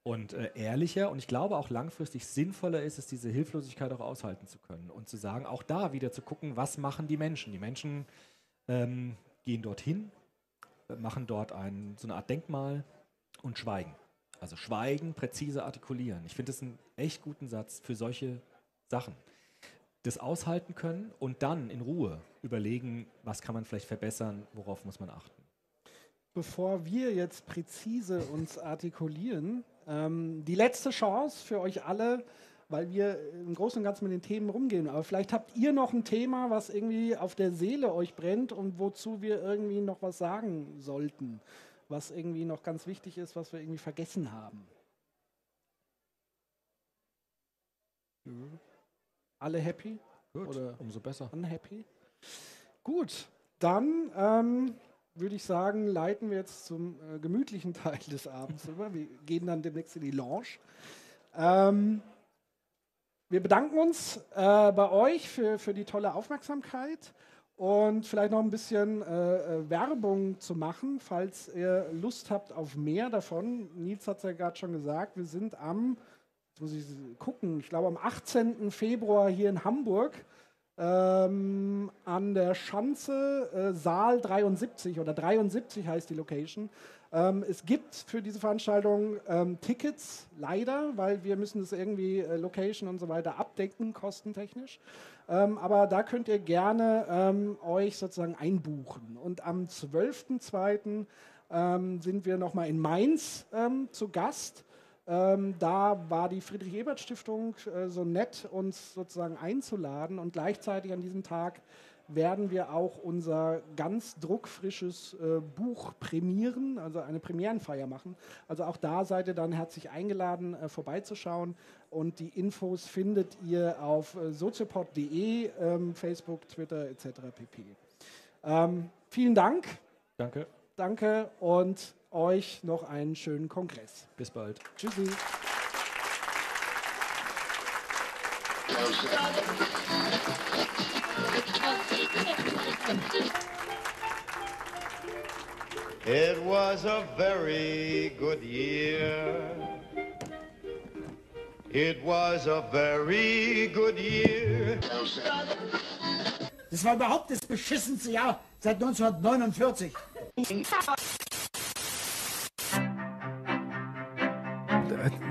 Und äh, ehrlicher und ich glaube auch langfristig sinnvoller ist es, diese Hilflosigkeit auch aushalten zu können und zu sagen, auch da wieder zu gucken, was machen die Menschen. Die Menschen ähm, gehen dorthin, machen dort ein, so eine Art Denkmal und schweigen. Also schweigen, präzise artikulieren. Ich finde das einen echt guten Satz für solche Sachen das aushalten können und dann in Ruhe überlegen, was kann man vielleicht verbessern, worauf muss man achten. Bevor wir jetzt präzise uns artikulieren, ähm, die letzte Chance für euch alle, weil wir im Großen und Ganzen mit den Themen rumgehen. Aber vielleicht habt ihr noch ein Thema, was irgendwie auf der Seele euch brennt und wozu wir irgendwie noch was sagen sollten, was irgendwie noch ganz wichtig ist, was wir irgendwie vergessen haben. Mhm. Alle happy? Gut, Oder umso besser. Unhappy? Gut, dann ähm, würde ich sagen, leiten wir jetzt zum äh, gemütlichen Teil des Abends über. Wir gehen dann demnächst in die Lounge. Ähm, wir bedanken uns äh, bei euch für, für die tolle Aufmerksamkeit und vielleicht noch ein bisschen äh, äh Werbung zu machen, falls ihr Lust habt auf mehr davon. Nils hat es ja gerade schon gesagt, wir sind am muss ich gucken, ich glaube am 18. Februar hier in Hamburg ähm, an der Schanze, äh, Saal 73 oder 73 heißt die Location. Ähm, es gibt für diese Veranstaltung ähm, Tickets, leider, weil wir müssen das irgendwie äh, Location und so weiter abdecken, kostentechnisch. Ähm, aber da könnt ihr gerne ähm, euch sozusagen einbuchen. Und am 12.02. Ähm, sind wir nochmal in Mainz zu Gast. Ähm, da war die Friedrich-Ebert-Stiftung äh, so nett, uns sozusagen einzuladen und gleichzeitig an diesem Tag werden wir auch unser ganz druckfrisches äh, Buch prämieren, also eine Premierenfeier machen. Also auch da seid ihr dann herzlich eingeladen, äh, vorbeizuschauen. Und die Infos findet ihr auf äh, soziopod.de, ähm, Facebook, Twitter etc. pp. Ähm, vielen Dank. Danke. Danke und euch noch einen schönen Kongress. Bis bald. Tschüssi. It was a very good year. It was a very good year. Das war überhaupt das beschissenste Jahr seit 1949.